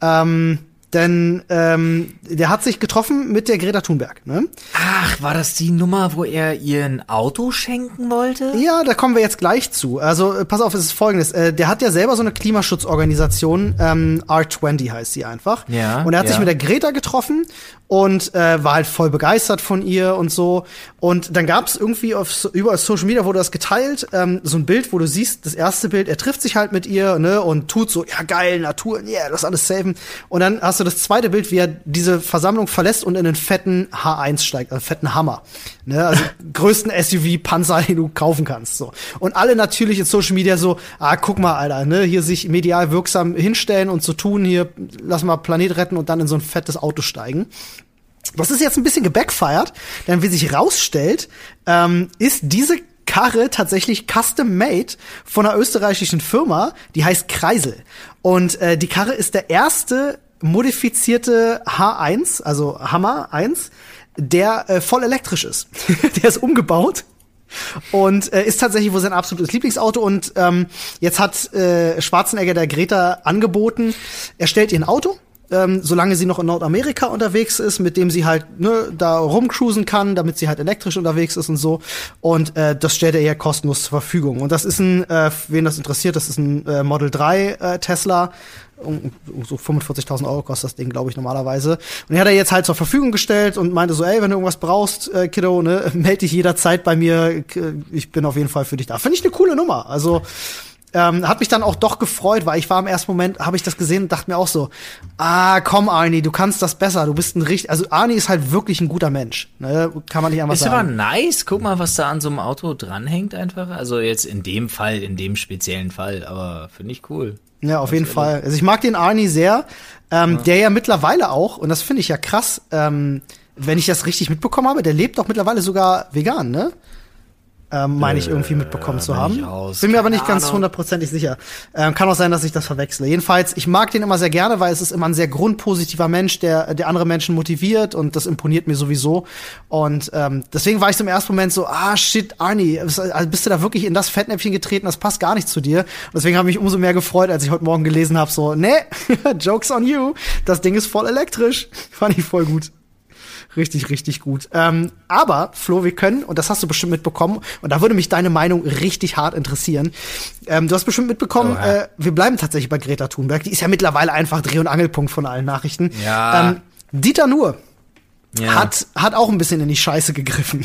Ähm, denn ähm, der hat sich getroffen mit der Greta Thunberg. Ne? Ach, war das die Nummer, wo er ihr ein Auto schenken wollte? Ja, da kommen wir jetzt gleich zu. Also äh, pass auf, es ist folgendes. Äh, der hat ja selber so eine Klimaschutzorganisation, ähm, R20 heißt sie einfach. Ja, Und er hat sich ja. mit der Greta getroffen und äh, war halt voll begeistert von ihr und so. Und dann gab es irgendwie auf überall Social Media wurde das geteilt, ähm, so ein Bild, wo du siehst, das erste Bild, er trifft sich halt mit ihr, ne, und tut so, ja geil, Natur, yeah, das alles saven. Und dann hast du das zweite Bild, wie er diese Versammlung verlässt und in einen fetten H1 steigt, also fetten Hammer. Ne, also größten SUV-Panzer, den du kaufen kannst. So. Und alle natürlich in Social Media so, ah, guck mal, Alter, ne, hier sich medial wirksam hinstellen und so tun, hier, lass mal Planet retten und dann in so ein fettes Auto steigen. Das ist jetzt ein bisschen gebackfired, denn wie sich rausstellt, ähm, ist diese Karre tatsächlich custom made von einer österreichischen Firma, die heißt Kreisel. Und äh, die Karre ist der erste modifizierte H1, also Hammer 1, der äh, voll elektrisch ist. der ist umgebaut und äh, ist tatsächlich wohl sein absolutes Lieblingsauto und ähm, jetzt hat äh, Schwarzenegger der Greta angeboten, er stellt ihr ein Auto, ähm, solange sie noch in Nordamerika unterwegs ist, mit dem sie halt ne, da rumcruisen kann, damit sie halt elektrisch unterwegs ist und so. Und äh, das stellt er ihr kostenlos zur Verfügung. Und das ist ein, äh, wen das interessiert, das ist ein äh, Model 3 äh, Tesla. Um, um so 45.000 Euro kostet das Ding, glaube ich, normalerweise. Und er hat er jetzt halt zur Verfügung gestellt und meinte so, ey, wenn du irgendwas brauchst, äh, Kiddo, ne, melde dich jederzeit bei mir. Ich bin auf jeden Fall für dich da. Finde ich eine coole Nummer. Also ähm, hat mich dann auch doch gefreut, weil ich war im ersten Moment, habe ich das gesehen und dachte mir auch so, ah, komm Arnie, du kannst das besser, du bist ein richtig, also Arnie ist halt wirklich ein guter Mensch, ne? kann man nicht einfach Ist aber sagen. nice. Guck mal, was da an so einem Auto dranhängt einfach. Also jetzt in dem Fall, in dem speziellen Fall. Aber finde ich cool. Ja, auf jeden Fall. Also ich mag den Arnie sehr, ähm, der ja mittlerweile auch, und das finde ich ja krass, ähm, wenn ich das richtig mitbekommen habe, der lebt doch mittlerweile sogar vegan, ne? Ähm, meine ich irgendwie mitbekommen zu bin haben. ich raus. Bin mir aber nicht ganz hundertprozentig sicher. Ähm, kann auch sein, dass ich das verwechsle. Jedenfalls, ich mag den immer sehr gerne, weil es ist immer ein sehr grundpositiver Mensch, der, der andere Menschen motiviert und das imponiert mir sowieso. Und ähm, deswegen war ich so im ersten Moment so, ah shit, Arnie, bist, also bist du da wirklich in das Fettnäpfchen getreten, das passt gar nicht zu dir. Und deswegen habe ich mich umso mehr gefreut, als ich heute Morgen gelesen habe, so, nee, Jokes on you, das Ding ist voll elektrisch. Fand ich voll gut. Richtig, richtig gut. Ähm, aber, Flo, wir können, und das hast du bestimmt mitbekommen, und da würde mich deine Meinung richtig hart interessieren. Ähm, du hast bestimmt mitbekommen, Oha. äh, wir bleiben tatsächlich bei Greta Thunberg. Die ist ja mittlerweile einfach Dreh- und Angelpunkt von allen Nachrichten. Ja. Ähm, Dieter Nuhr Ja. hat, hat auch ein bisschen in die Scheiße gegriffen.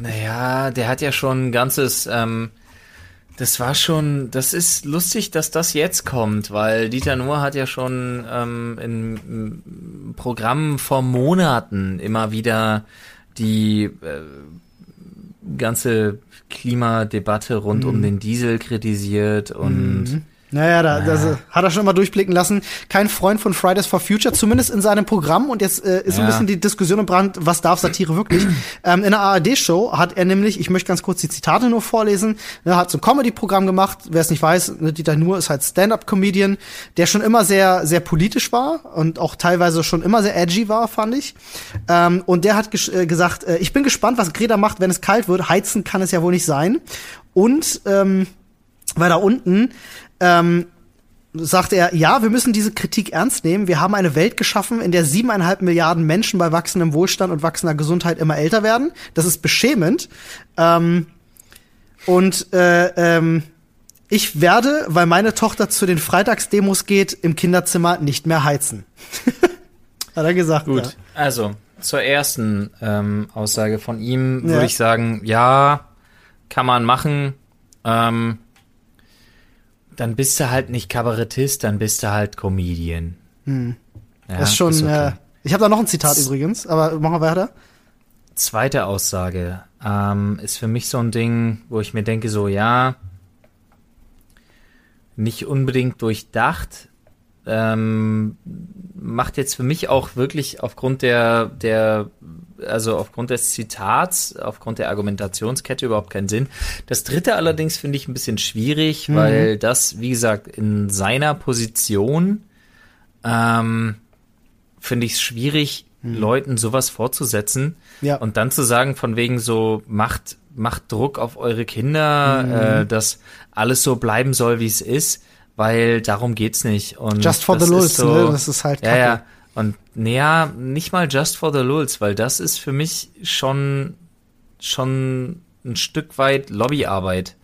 Naja, der hat ja schon ein ganzes, ähm, das war schon, das ist lustig, dass das jetzt kommt, weil Dieter Nuhr hat ja schon ähm, in, in Programmen vor Monaten immer wieder die äh, ganze Klimadebatte rund Mhm. um den Diesel kritisiert und Naja, da, das äh, hat er schon mal durchblicken lassen. Kein Freund von Fridays for Future, zumindest in seinem Programm. Und jetzt äh, ist ein Ja. bisschen die Diskussion im Brand, was darf Satire wirklich? ähm, in der ARD-Show hat er nämlich, ich möchte ganz kurz die Zitate nur vorlesen, er hat so ein Comedy-Programm gemacht. Wer es nicht weiß, ne, Dieter Nuhr ist halt Stand-Up-Comedian, der schon immer sehr, sehr politisch war und auch teilweise schon immer sehr edgy war, fand ich. Ähm, und der hat äh, gesagt, äh, ich bin gespannt, was Greta macht, wenn es kalt wird. Heizen kann es ja wohl nicht sein. Und ähm, weiter unten ähm, sagt er, ja, wir müssen diese Kritik ernst nehmen. Wir haben eine Welt geschaffen, in der siebeneinhalb Milliarden Menschen bei wachsendem Wohlstand und wachsender Gesundheit immer älter werden. Das ist beschämend. Ähm, und äh, ähm, ich werde, weil meine Tochter zu den Freitagsdemos geht, im Kinderzimmer nicht mehr heizen. Hat er gesagt. Gut, Ja. also zur ersten ähm, Aussage von ihm Ja. würde ich sagen, ja, kann man machen. Ähm, dann bist du halt nicht Kabarettist, dann bist du halt Comedian. Ja, Hm. das ist schon. okay. äh, ich habe da noch ein Zitat übrigens, aber machen wir weiter. Zweite Aussage ähm, ist für mich so ein Ding, wo ich mir denke, so ja, nicht unbedingt durchdacht. Ähm, macht jetzt für mich auch wirklich aufgrund der, der also aufgrund des Zitats, aufgrund der Argumentationskette überhaupt keinen Sinn. Das dritte allerdings finde ich ein bisschen schwierig, Mhm. weil das, wie gesagt, in seiner Position ähm, finde ich es schwierig, Leuten sowas vorzusetzen Mhm. Ja. und dann zu sagen, von wegen so, macht, macht Druck auf eure Kinder, Mhm. äh, dass alles so bleiben soll, wie es ist, weil darum geht's nicht. Und Just for the lulz, so, ne? Das ist halt ja, Kacke. ja. Und naja, nicht mal just for the lulz, weil das ist für mich schon, schon ein Stück weit Lobbyarbeit.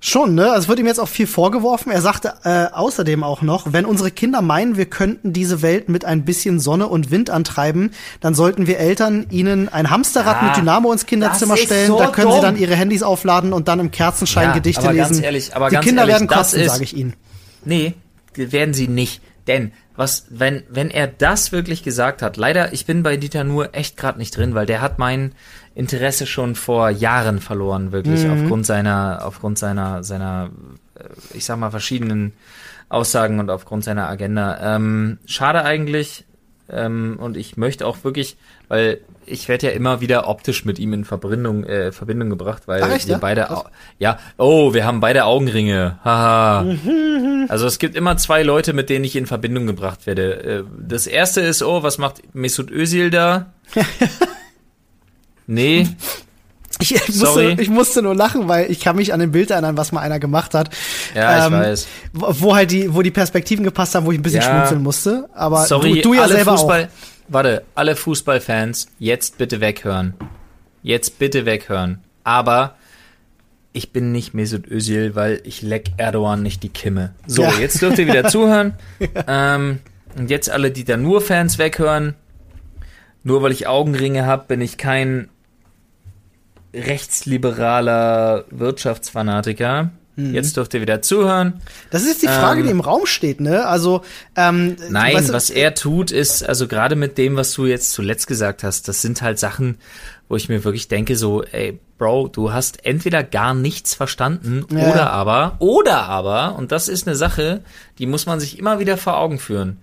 Schon, ne? Also es wird ihm jetzt auch viel vorgeworfen. Er sagte äh, außerdem auch noch, wenn unsere Kinder meinen, wir könnten diese Welt mit ein bisschen Sonne und Wind antreiben, dann sollten wir Eltern ihnen ein Hamsterrad Ah, mit Dynamo ins Kinderzimmer stellen. so da können sie dumm. dann ihre Handys aufladen und dann im Kerzenschein Ja, Gedichte aber lesen. ganz ehrlich, aber Die ganz Kinder ehrlich, werden kotzen, ist- sage ich Ihnen. Nee, werden sie nicht. Denn was, wenn, wenn er das wirklich gesagt hat, leider, ich bin bei Dieter nur echt gerade nicht drin, weil der hat mein Interesse schon vor Jahren verloren, wirklich, Mhm. aufgrund seiner, aufgrund seiner, seiner, äh, ich sag mal, verschiedenen Aussagen und aufgrund seiner Agenda. Ähm, schade eigentlich. Ähm, und ich möchte auch wirklich, weil ich werde ja immer wieder optisch mit ihm in Verbindung, äh, Verbindung gebracht, weil Ach, echt, wir ja? beide, au- ja, oh, wir haben beide Augenringe, haha. Also es gibt immer zwei Leute, mit denen ich in Verbindung gebracht werde. Äh, Das erste ist, oh, was macht Mesut Özil da? nee, Ich, ich, musste, ich musste nur lachen, weil ich kann mich an ein Bild erinnern, was mal einer gemacht hat. Ja, ich Ähm, weiß. Wo, halt die, wo die Perspektiven gepasst haben, wo ich ein bisschen Ja. schmunzeln musste. Aber sorry, du, du ja alle selber Fußball, auch. warte, alle Fußballfans, jetzt bitte weghören. Jetzt bitte weghören. Aber ich bin nicht Mesut Özil, weil ich leck Erdogan nicht die Kimme. So, Ja. jetzt dürft ihr wieder zuhören. ähm, und jetzt alle Dieter Nur-Fans weghören. Nur weil ich Augenringe habe, bin ich kein rechtsliberaler Wirtschaftsfanatiker. Mhm. Jetzt dürft ihr wieder zuhören. Das ist jetzt die Frage, Ähm, die im Raum steht, ne? Also, ähm, Nein, weißt du, was er tut, ist, also gerade mit dem, was du jetzt zuletzt gesagt hast, das sind halt Sachen, wo ich mir wirklich denke, so, ey, Bro, du hast entweder gar nichts verstanden Ja. oder aber, oder aber, und das ist eine Sache, die muss man sich immer wieder vor Augen führen.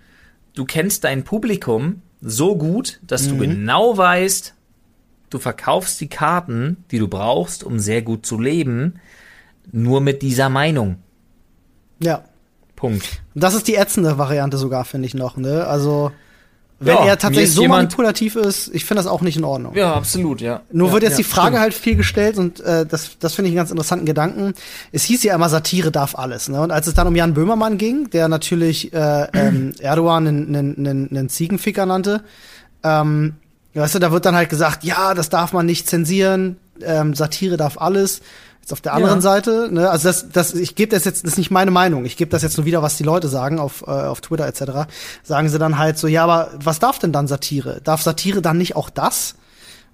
Du kennst dein Publikum so gut, dass Mhm. du genau weißt, du verkaufst die Karten, die du brauchst, um sehr gut zu leben, nur mit dieser Meinung. Ja. Punkt. Und das ist die ätzende Variante sogar, finde ich noch, ne? Also, wenn Ja, er tatsächlich so manipulativ ist, ich finde das auch nicht in Ordnung. Ja, absolut, ja. Nur ja, wird jetzt ja, die Frage stimmt. halt viel gestellt und äh, das, das finde ich einen ganz interessanten Gedanken. Es hieß ja immer, Satire darf alles. Ne? Und als es dann um Jan Böhmermann ging, der natürlich äh, ähm, Erdogan einen, einen, einen, einen Ziegenficker nannte, ähm, weißt du, da wird dann halt gesagt, ja, das darf man nicht zensieren, ähm, Satire darf alles. Jetzt auf der anderen Ja. Seite, ne, also das, das, ich gebe das jetzt, das ist nicht meine Meinung, ich gebe das jetzt nur wieder, was die Leute sagen auf, äh, auf Twitter etc. Sagen sie dann halt so, ja, aber was darf denn dann Satire? Darf Satire dann nicht auch das?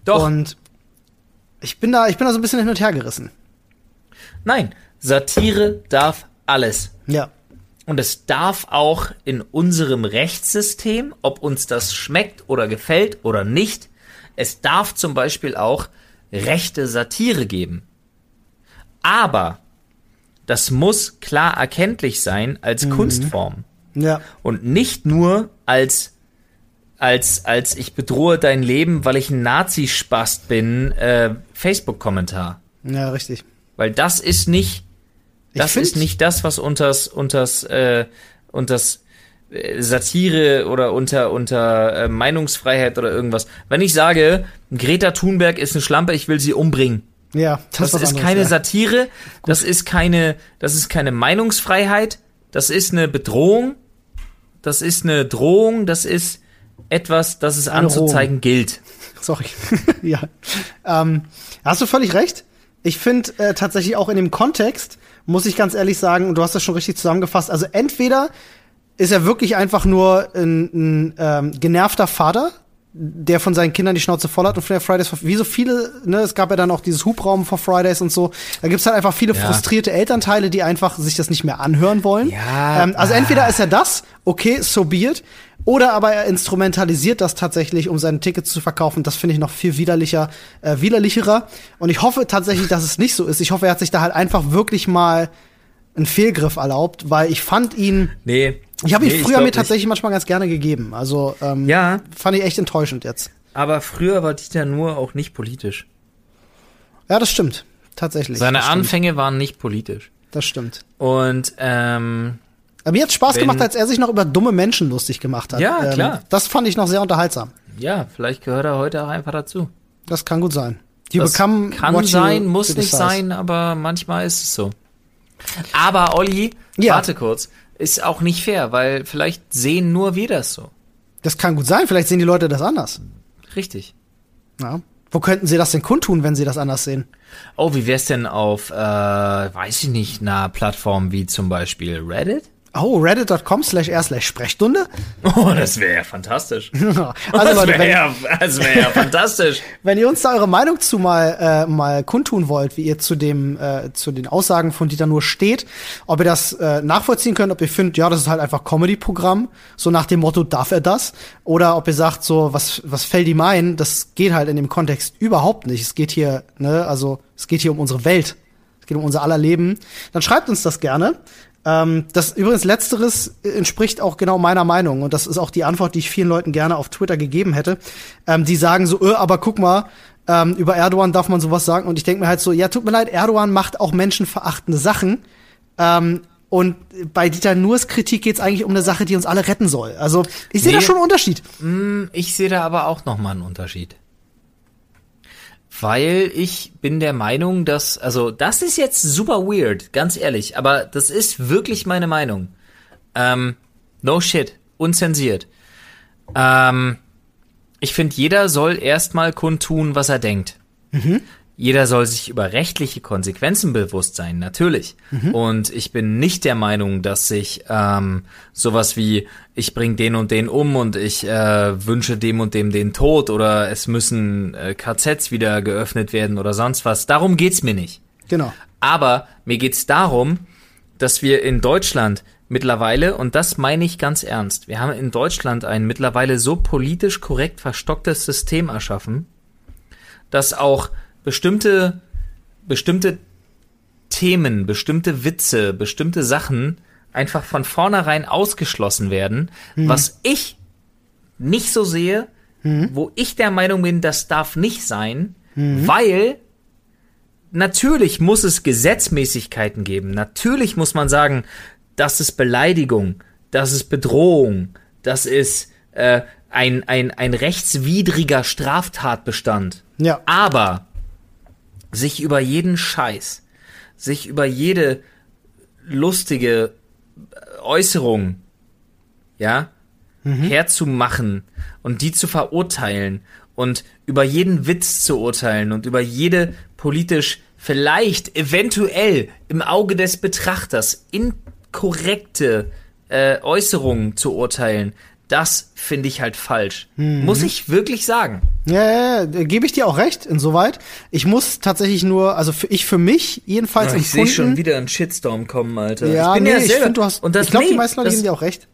Doch. Und ich bin da, ich bin da so ein bisschen hin und her gerissen. Nein, Satire darf alles. Ja. Und es darf auch in unserem Rechtssystem, ob uns das schmeckt oder gefällt oder nicht, es darf zum Beispiel auch rechte Satire geben. Aber das muss klar erkenntlich sein als Kunstform Ja. und nicht nur als als als ich bedrohe dein Leben, weil ich ein Nazi-Spast bin, äh, Facebook-Kommentar. Ja, richtig. Weil das ist nicht, Ich das ist nicht das, was unters, unters, äh, unters äh, Satire oder unter, unter äh, Meinungsfreiheit oder irgendwas. Wenn ich sage, Greta Thunberg ist eine Schlampe, ich will sie umbringen. Ja, Das, was ist anderes, keine ja. Satire, das ist keine, das ist keine Meinungsfreiheit, das ist eine Bedrohung, das ist eine Drohung, das ist etwas, das es Eine anzuzeigen gilt. Sorry. ja. Ähm, hast du völlig recht. Ich finde äh, tatsächlich auch in dem Kontext, muss ich ganz ehrlich sagen, und du hast das schon richtig zusammengefasst, also entweder ist er wirklich einfach nur ein, ein ähm, genervter Vater, der von seinen Kindern die Schnauze voll hat und von der Fridays for, wie so viele, ne, es gab ja dann auch dieses Hubraum for Fridays und so. Da gibt's halt einfach viele Ja. frustrierte Elternteile, die einfach sich das nicht mehr anhören wollen. Ja, Ähm, also ah. entweder ist er das, okay, so be it, oder aber er instrumentalisiert das tatsächlich, um seine Tickets zu verkaufen. Das finde ich noch viel widerlicher, äh, widerlicherer. Und ich hoffe tatsächlich, dass es nicht so ist. Ich hoffe, er hat sich da halt einfach wirklich mal einen Fehlgriff erlaubt, weil ich fand ihn, Nee. Ich habe ihn nee, früher mir nicht. tatsächlich manchmal ganz gerne gegeben. Also ähm, Ja. fand ich echt enttäuschend jetzt. Aber früher war Dieter Nuhr auch nicht politisch. Ja, das stimmt. Tatsächlich. Seine stimmt. Anfänge waren nicht politisch. Das stimmt. Und ähm, Aber mir hat Spaß Wenn- gemacht, als er sich noch über dumme Menschen lustig gemacht hat. Ähm, Ja, klar. Das fand ich noch sehr unterhaltsam. ja, vielleicht gehört er heute auch einfach dazu. Das kann gut sein. You Das become kann what you sein, muss nicht sein, aber manchmal ist es so. Aber Olli, Ja. warte kurz, ist auch nicht fair, weil vielleicht sehen nur wir das so. Das kann gut sein. Vielleicht sehen die Leute das anders. Richtig. Ja. Wo könnten sie das denn kundtun, wenn sie das anders sehen? Oh, wie wär's denn auf, äh, weiß ich nicht, einer Plattform wie zum Beispiel Reddit? Oh, reddit.com slash r slash Sprechstunde. Oh, das wäre ja fantastisch. also das Leute, wäre wenn, ja, das wär ja fantastisch. wenn ihr uns da eure Meinung zu mal, äh, mal kundtun wollt, wie ihr zu dem, äh, zu den Aussagen von Dieter nur steht, ob ihr das äh, nachvollziehen könnt, ob ihr findet, ja, das ist halt einfach Comedy-Programm, so nach dem Motto, darf er das? Oder ob ihr sagt, so, was, was fällt ihm ein? Das geht halt in dem Kontext überhaupt nicht. Es geht hier, ne, also, es geht hier um unsere Welt. Es geht um unser aller Leben. Dann schreibt uns das gerne. Ähm, das übrigens letzteres entspricht auch genau meiner Meinung und das ist auch die Antwort, die ich vielen Leuten gerne auf Twitter gegeben hätte. Ähm, die sagen so, äh, aber guck mal, ähm, über Erdogan darf man sowas sagen und ich denke mir halt so, ja, tut mir leid, Erdogan macht auch menschenverachtende Sachen. Ähm, und bei Dieter Nuhrs Kritik geht's eigentlich um eine Sache, die uns alle retten soll. Also ich sehe Nee. da schon einen Unterschied. Ich sehe da aber auch noch mal einen Unterschied. Weil ich bin der Meinung, dass, also das ist jetzt super weird, ganz ehrlich, aber das ist wirklich meine Meinung. Ähm, no shit, unzensiert. Ähm, ich finde, jeder soll erstmal kundtun, was er denkt. Jeder soll sich über rechtliche Konsequenzen bewusst sein, natürlich. Und ich bin nicht der Meinung, dass sich ähm, sowas wie ich bring den und den um und ich äh, wünsche dem und dem den Tod oder es müssen äh, KZs wieder geöffnet werden oder sonst was. Darum geht's mir nicht. Genau. Aber mir geht's darum, dass wir in Deutschland mittlerweile, und das meine ich ganz ernst, wir haben in Deutschland ein mittlerweile so politisch korrekt verstocktes System erschaffen, dass auch bestimmte, bestimmte Themen, bestimmte Witze, bestimmte Sachen einfach von vornherein ausgeschlossen werden, was ich nicht so sehe, wo ich der Meinung bin, das darf nicht sein, weil natürlich muss es Gesetzmäßigkeiten geben. Natürlich muss man sagen, das ist Beleidigung, das ist Bedrohung, das ist äh, ein, ein, ein rechtswidriger Straftatbestand. Ja. Aber sich über jeden Scheiß, sich über jede lustige Äußerung, ja, herzumachen und die zu verurteilen und über jeden Witz zu urteilen und über jede politisch vielleicht eventuell im Auge des Betrachters inkorrekte äh, Äußerungen zu urteilen, das finde ich halt falsch. Muss ich wirklich sagen. Ja, ja, ja gebe ich dir auch recht, insoweit. Ich muss tatsächlich nur, also für ich für mich jedenfalls ich sehe schon wieder einen Shitstorm kommen, Alter. Ja, ich bin nee, ja ich selber, finde, du hast. und das, ich glaube, die nee, meisten Leute das, geben dir auch recht.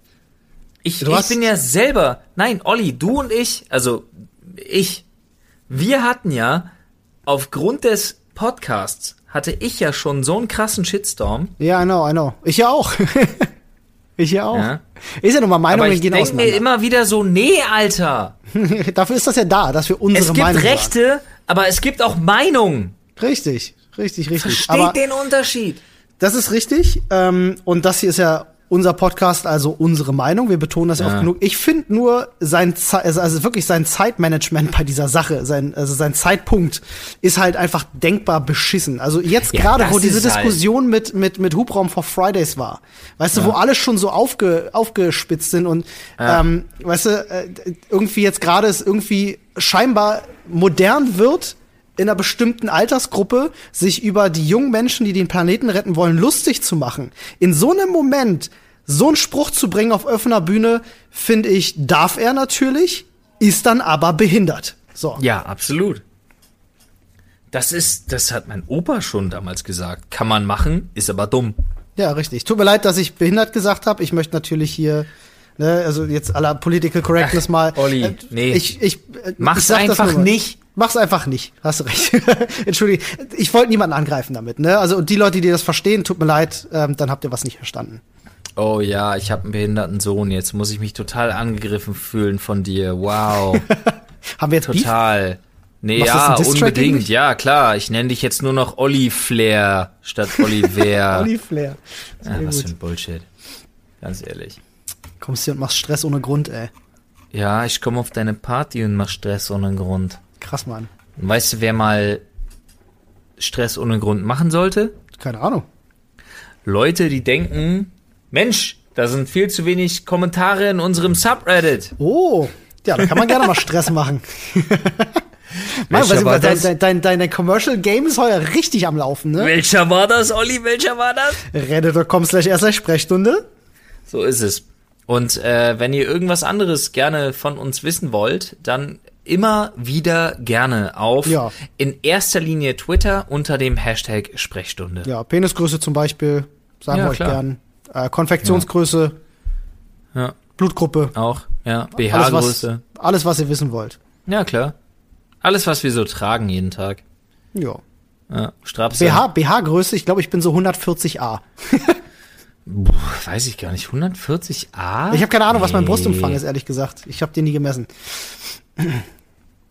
Ich, ich bin ja selber, nein, Olli, du und ich, also ich, wir hatten ja aufgrund des Podcasts hatte ich ja schon so einen krassen Shitstorm. Ja, I know, I know. Ich ja auch. ich ja auch. Ja. Ist ja nun mal Aber Meinungen ich gehen denke mir immer wieder so, nee, Alter. Dafür ist das ja da, dass wir unsere Es gibt Meinung Rechte, aber es gibt auch Meinungen. Richtig, richtig, richtig. Versteht Aber den Unterschied. das ist richtig. Ähm, und das hier ist ja unser Podcast, also unsere Meinung. Wir betonen das ja Ja. oft genug. Ich finde nur sein, Ze- also also wirklich sein Zeitmanagement bei dieser Sache, sein, also sein Zeitpunkt ist halt einfach denkbar beschissen. Also jetzt Ja, gerade, wo diese ist halt- Diskussion mit, mit, mit Hubraum for Fridays war, weißt du, wo alle schon so aufge, aufgespitzt sind und, ähm, weißt du, äh, irgendwie jetzt gerade es irgendwie scheinbar modern wird, in einer bestimmten Altersgruppe sich über die jungen Menschen, die den Planeten retten wollen, lustig zu machen. In so einem Moment so einen Spruch zu bringen auf offener Bühne, finde ich, darf er natürlich, ist dann aber behindert. So. Ja, absolut. Das ist, das hat mein Opa schon damals gesagt. Kann man machen, ist aber dumm. Ja, richtig. Tut mir leid, dass ich behindert gesagt habe. Ich möchte natürlich hier, ne, also jetzt aller Political Correctness Ach, mal. Olli, äh, nee. Ich, ich, äh, Mach's ich einfach nicht. Mach's einfach nicht. Hast du recht. Entschuldige. Ich wollte niemanden angreifen damit, ne? Also und die Leute, die das verstehen, tut mir leid, ähm, dann habt ihr was nicht verstanden. Oh ja, ich habe einen behinderten Sohn. Jetzt muss ich mich total angegriffen fühlen von dir. Wow. Haben wir jetzt Beef? Total. Nee, Machst ja, unbedingt. Ja, klar. Ich nenne dich jetzt nur noch Olli Flair. Statt Oliver. Olli Flair. ja, was für gut. ein Bullshit. Ganz ehrlich. Kommst hier und machst Stress ohne Grund, ey. Ja, ich komme auf deine Party und mach Stress ohne Grund. Krass, Mann. Weißt du, wer mal Stress ohne Grund machen sollte? Keine Ahnung. Leute, die denken, Mensch, da sind viel zu wenig Kommentare in unserem Subreddit. Oh, ja, da kann man gerne mal Stress machen. Mann, was, war dein, dein, dein, dein Commercial Game ist heuer richtig am Laufen, ne? Welcher war das, Olli? Welcher war das? Reddit.com slash erster Sprechstunde. So ist es. Und äh, wenn ihr irgendwas anderes gerne von uns wissen wollt, dann immer wieder gerne auf Ja. in erster Linie Twitter unter dem Hashtag Sprechstunde. Ja, Penisgröße zum Beispiel, sagen Ja, wir euch klar. gern. Äh, Konfektionsgröße, Ja, Blutgruppe. auch. Ja, Alles BH-Größe. was, alles, was ihr wissen wollt. Ja, klar. Alles, was wir so tragen jeden Tag. Ja. Ja. BH, BH-Größe, ich glaube, ich bin so 140a. Puh, weiß ich gar nicht. 140a? Ich habe keine Ahnung, was mein. Brustumfang ist, ehrlich gesagt. Ich habe den nie gemessen.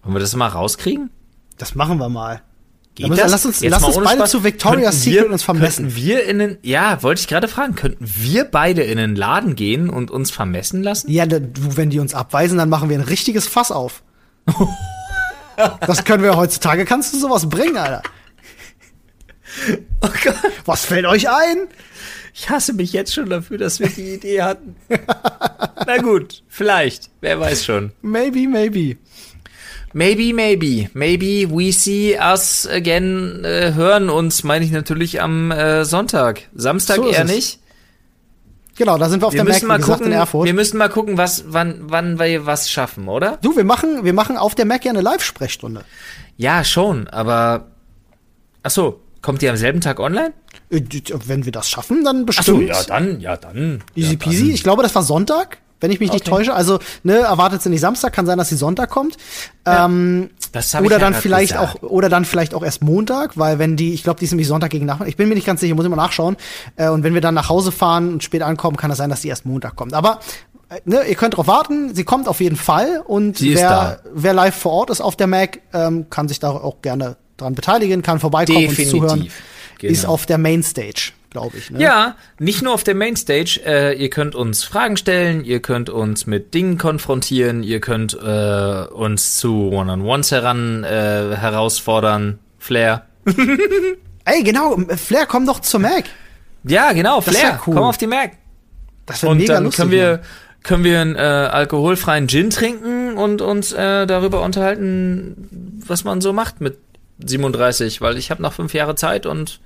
Wollen wir das mal rauskriegen? Das machen wir mal. Geht das? lass uns- Jetzt lass uns beide Spaß. zu Victoria's Könnten Secret wir- uns vermessen. Könnten wir in den, ja, wollte ich gerade fragen, könnten wir beide in den Laden gehen und uns vermessen lassen? Ja, da- du, wenn die uns abweisen, dann machen wir ein richtiges Fass auf. das können wir heutzutage. Kannst du sowas bringen, Alter? Oh Gott. Was fällt euch ein? Ich hasse mich jetzt schon dafür, dass wir die Idee hatten. Na gut, vielleicht. Wer weiß schon. Maybe, maybe. Maybe, maybe. Maybe we see us again. Äh, hören uns, meine ich natürlich, am äh, Sonntag. Samstag So eher es. nicht. Genau, da sind wir auf Wir der Mac, mal gesagt, gucken, in Erfurt. wir müssen mal gucken, was, wann, wann wir was schaffen, oder? du, wir machen, wir machen auf der Mac ja eine Live-Sprechstunde. Ja, schon, aber. Ach so, kommt die am selben Tag online? Äh, Wenn wir das schaffen, dann Ach so, bestimmt. ja, dann, ja, dann. Easy ja, peasy. Ich glaube, das war Sonntag, wenn ich mich nicht Okay. täusche. Also, ne, erwartet sie nicht Samstag, kann sein, dass sie Sonntag kommt. Ähm, Das hab ich oder ja dann vielleicht gesagt. auch, oder dann vielleicht auch erst Montag, weil wenn die, ich glaube, die ist nämlich Sonntag gegen Nachmittag. Ich bin mir nicht ganz sicher, muss ich mal nachschauen. Äh, und wenn wir dann nach Hause fahren und spät ankommen, kann das sein, dass die erst Montag kommt. Aber äh, ne, ihr könnt drauf warten. Sie kommt auf jeden Fall. Und ist wer, wer live vor Ort ist auf der Mac, ähm, kann sich da auch gerne dran beteiligen, kann vorbeikommen und Definitiv. zuhören. Ist Genau. auf der Mainstage, glaube ich. Ne? Ja, nicht nur auf der Mainstage. Äh, ihr könnt uns Fragen stellen, ihr könnt uns mit Dingen konfrontieren, ihr könnt äh, uns zu One-on-Ones heran äh, herausfordern. Flair. Ey, genau, Flair, komm doch zur Mac. Ja, genau, Flair. cool. Komm auf die Mac. Das wäre Und mega dann lustig. können wir, können wir einen äh, alkoholfreien Gin trinken und uns äh, darüber unterhalten, was man so macht mit 37, weil ich habe noch fünf Jahre Zeit und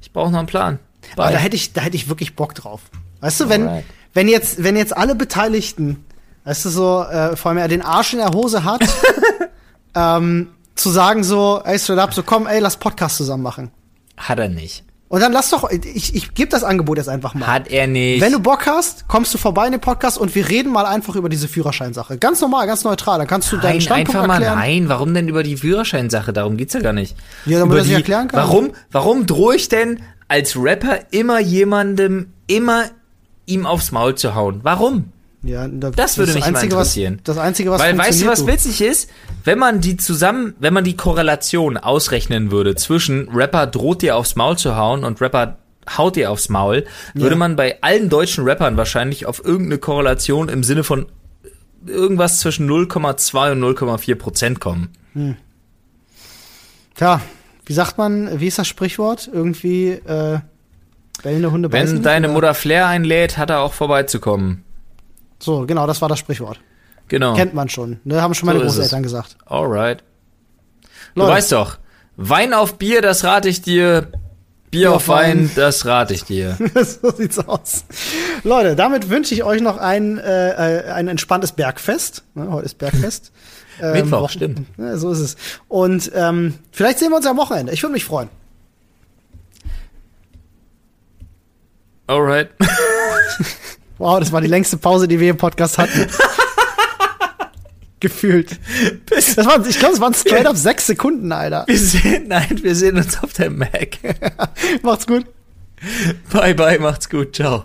ich brauche noch einen Plan. Aber da hätte ich, da hätte ich wirklich Bock drauf. Weißt du, wenn, Alright. wenn jetzt, wenn jetzt alle Beteiligten, weißt du, so, äh, vor allem er den Arsch in der Hose hat, ähm, zu sagen so, ey, straight up, so komm, ey, lass Podcast zusammen machen. Hat er nicht. Und dann lass doch, ich, ich gebe das Angebot jetzt einfach mal. Hat er nicht. Wenn du Bock hast, kommst du vorbei in den Podcast und wir reden mal einfach über diese Führerscheinsache. Ganz normal, ganz neutral. Dann kannst du deinen Nein, Standpunkt einfach mal erklären. nein. Warum denn über die Führerscheinsache? Darum geht's ja gar nicht. Ja, damit Über er sich die- erklären kann. Warum, warum drohe ich denn als Rapper immer jemandem, immer ihm aufs Maul zu hauen? Warum? Ja, da, Das würde ist mich mal Einzige, interessieren. Was, das Einzige, was Weil weißt du, was witzig ist? Wenn man die zusammen, wenn man die Korrelation ausrechnen würde zwischen Rapper droht dir aufs Maul zu hauen und Rapper haut dir aufs Maul, würde man bei allen deutschen Rappern wahrscheinlich auf irgendeine Korrelation im Sinne von irgendwas zwischen 0,2 und 0,4 Prozent kommen. Tja, wie sagt man, wie ist das Sprichwort? Irgendwie, äh, bellende Hunde beißen Wenn nicht, deine oder? Mutter Flair einlädt, hat er auch vorbeizukommen. So, genau, das war das Sprichwort. Genau. Kennt man schon. Ne, haben schon meine So Großeltern es. gesagt. Alright. Du Leute. weißt doch, Wein auf Bier, das rate ich dir. Bier auf Wein, das rate ich dir. so sieht's aus. Leute, damit wünsche ich euch noch ein, äh, äh, ein entspanntes Bergfest. Ne, heute ist Bergfest. Ähm, Mittwoch, Wochen- stimmt. Ja, so ist es. Und ähm, vielleicht sehen wir uns am Wochenende. Ich würde mich freuen. Alright. Wow, das war die längste Pause, die wir im Podcast hatten. Gefühlt. Das waren, ich glaube, es waren straight up sechs Sekunden, Alter. Wir sehen, nein, wir sehen uns auf der Mac. Macht's gut. Bye bye, macht's gut, ciao.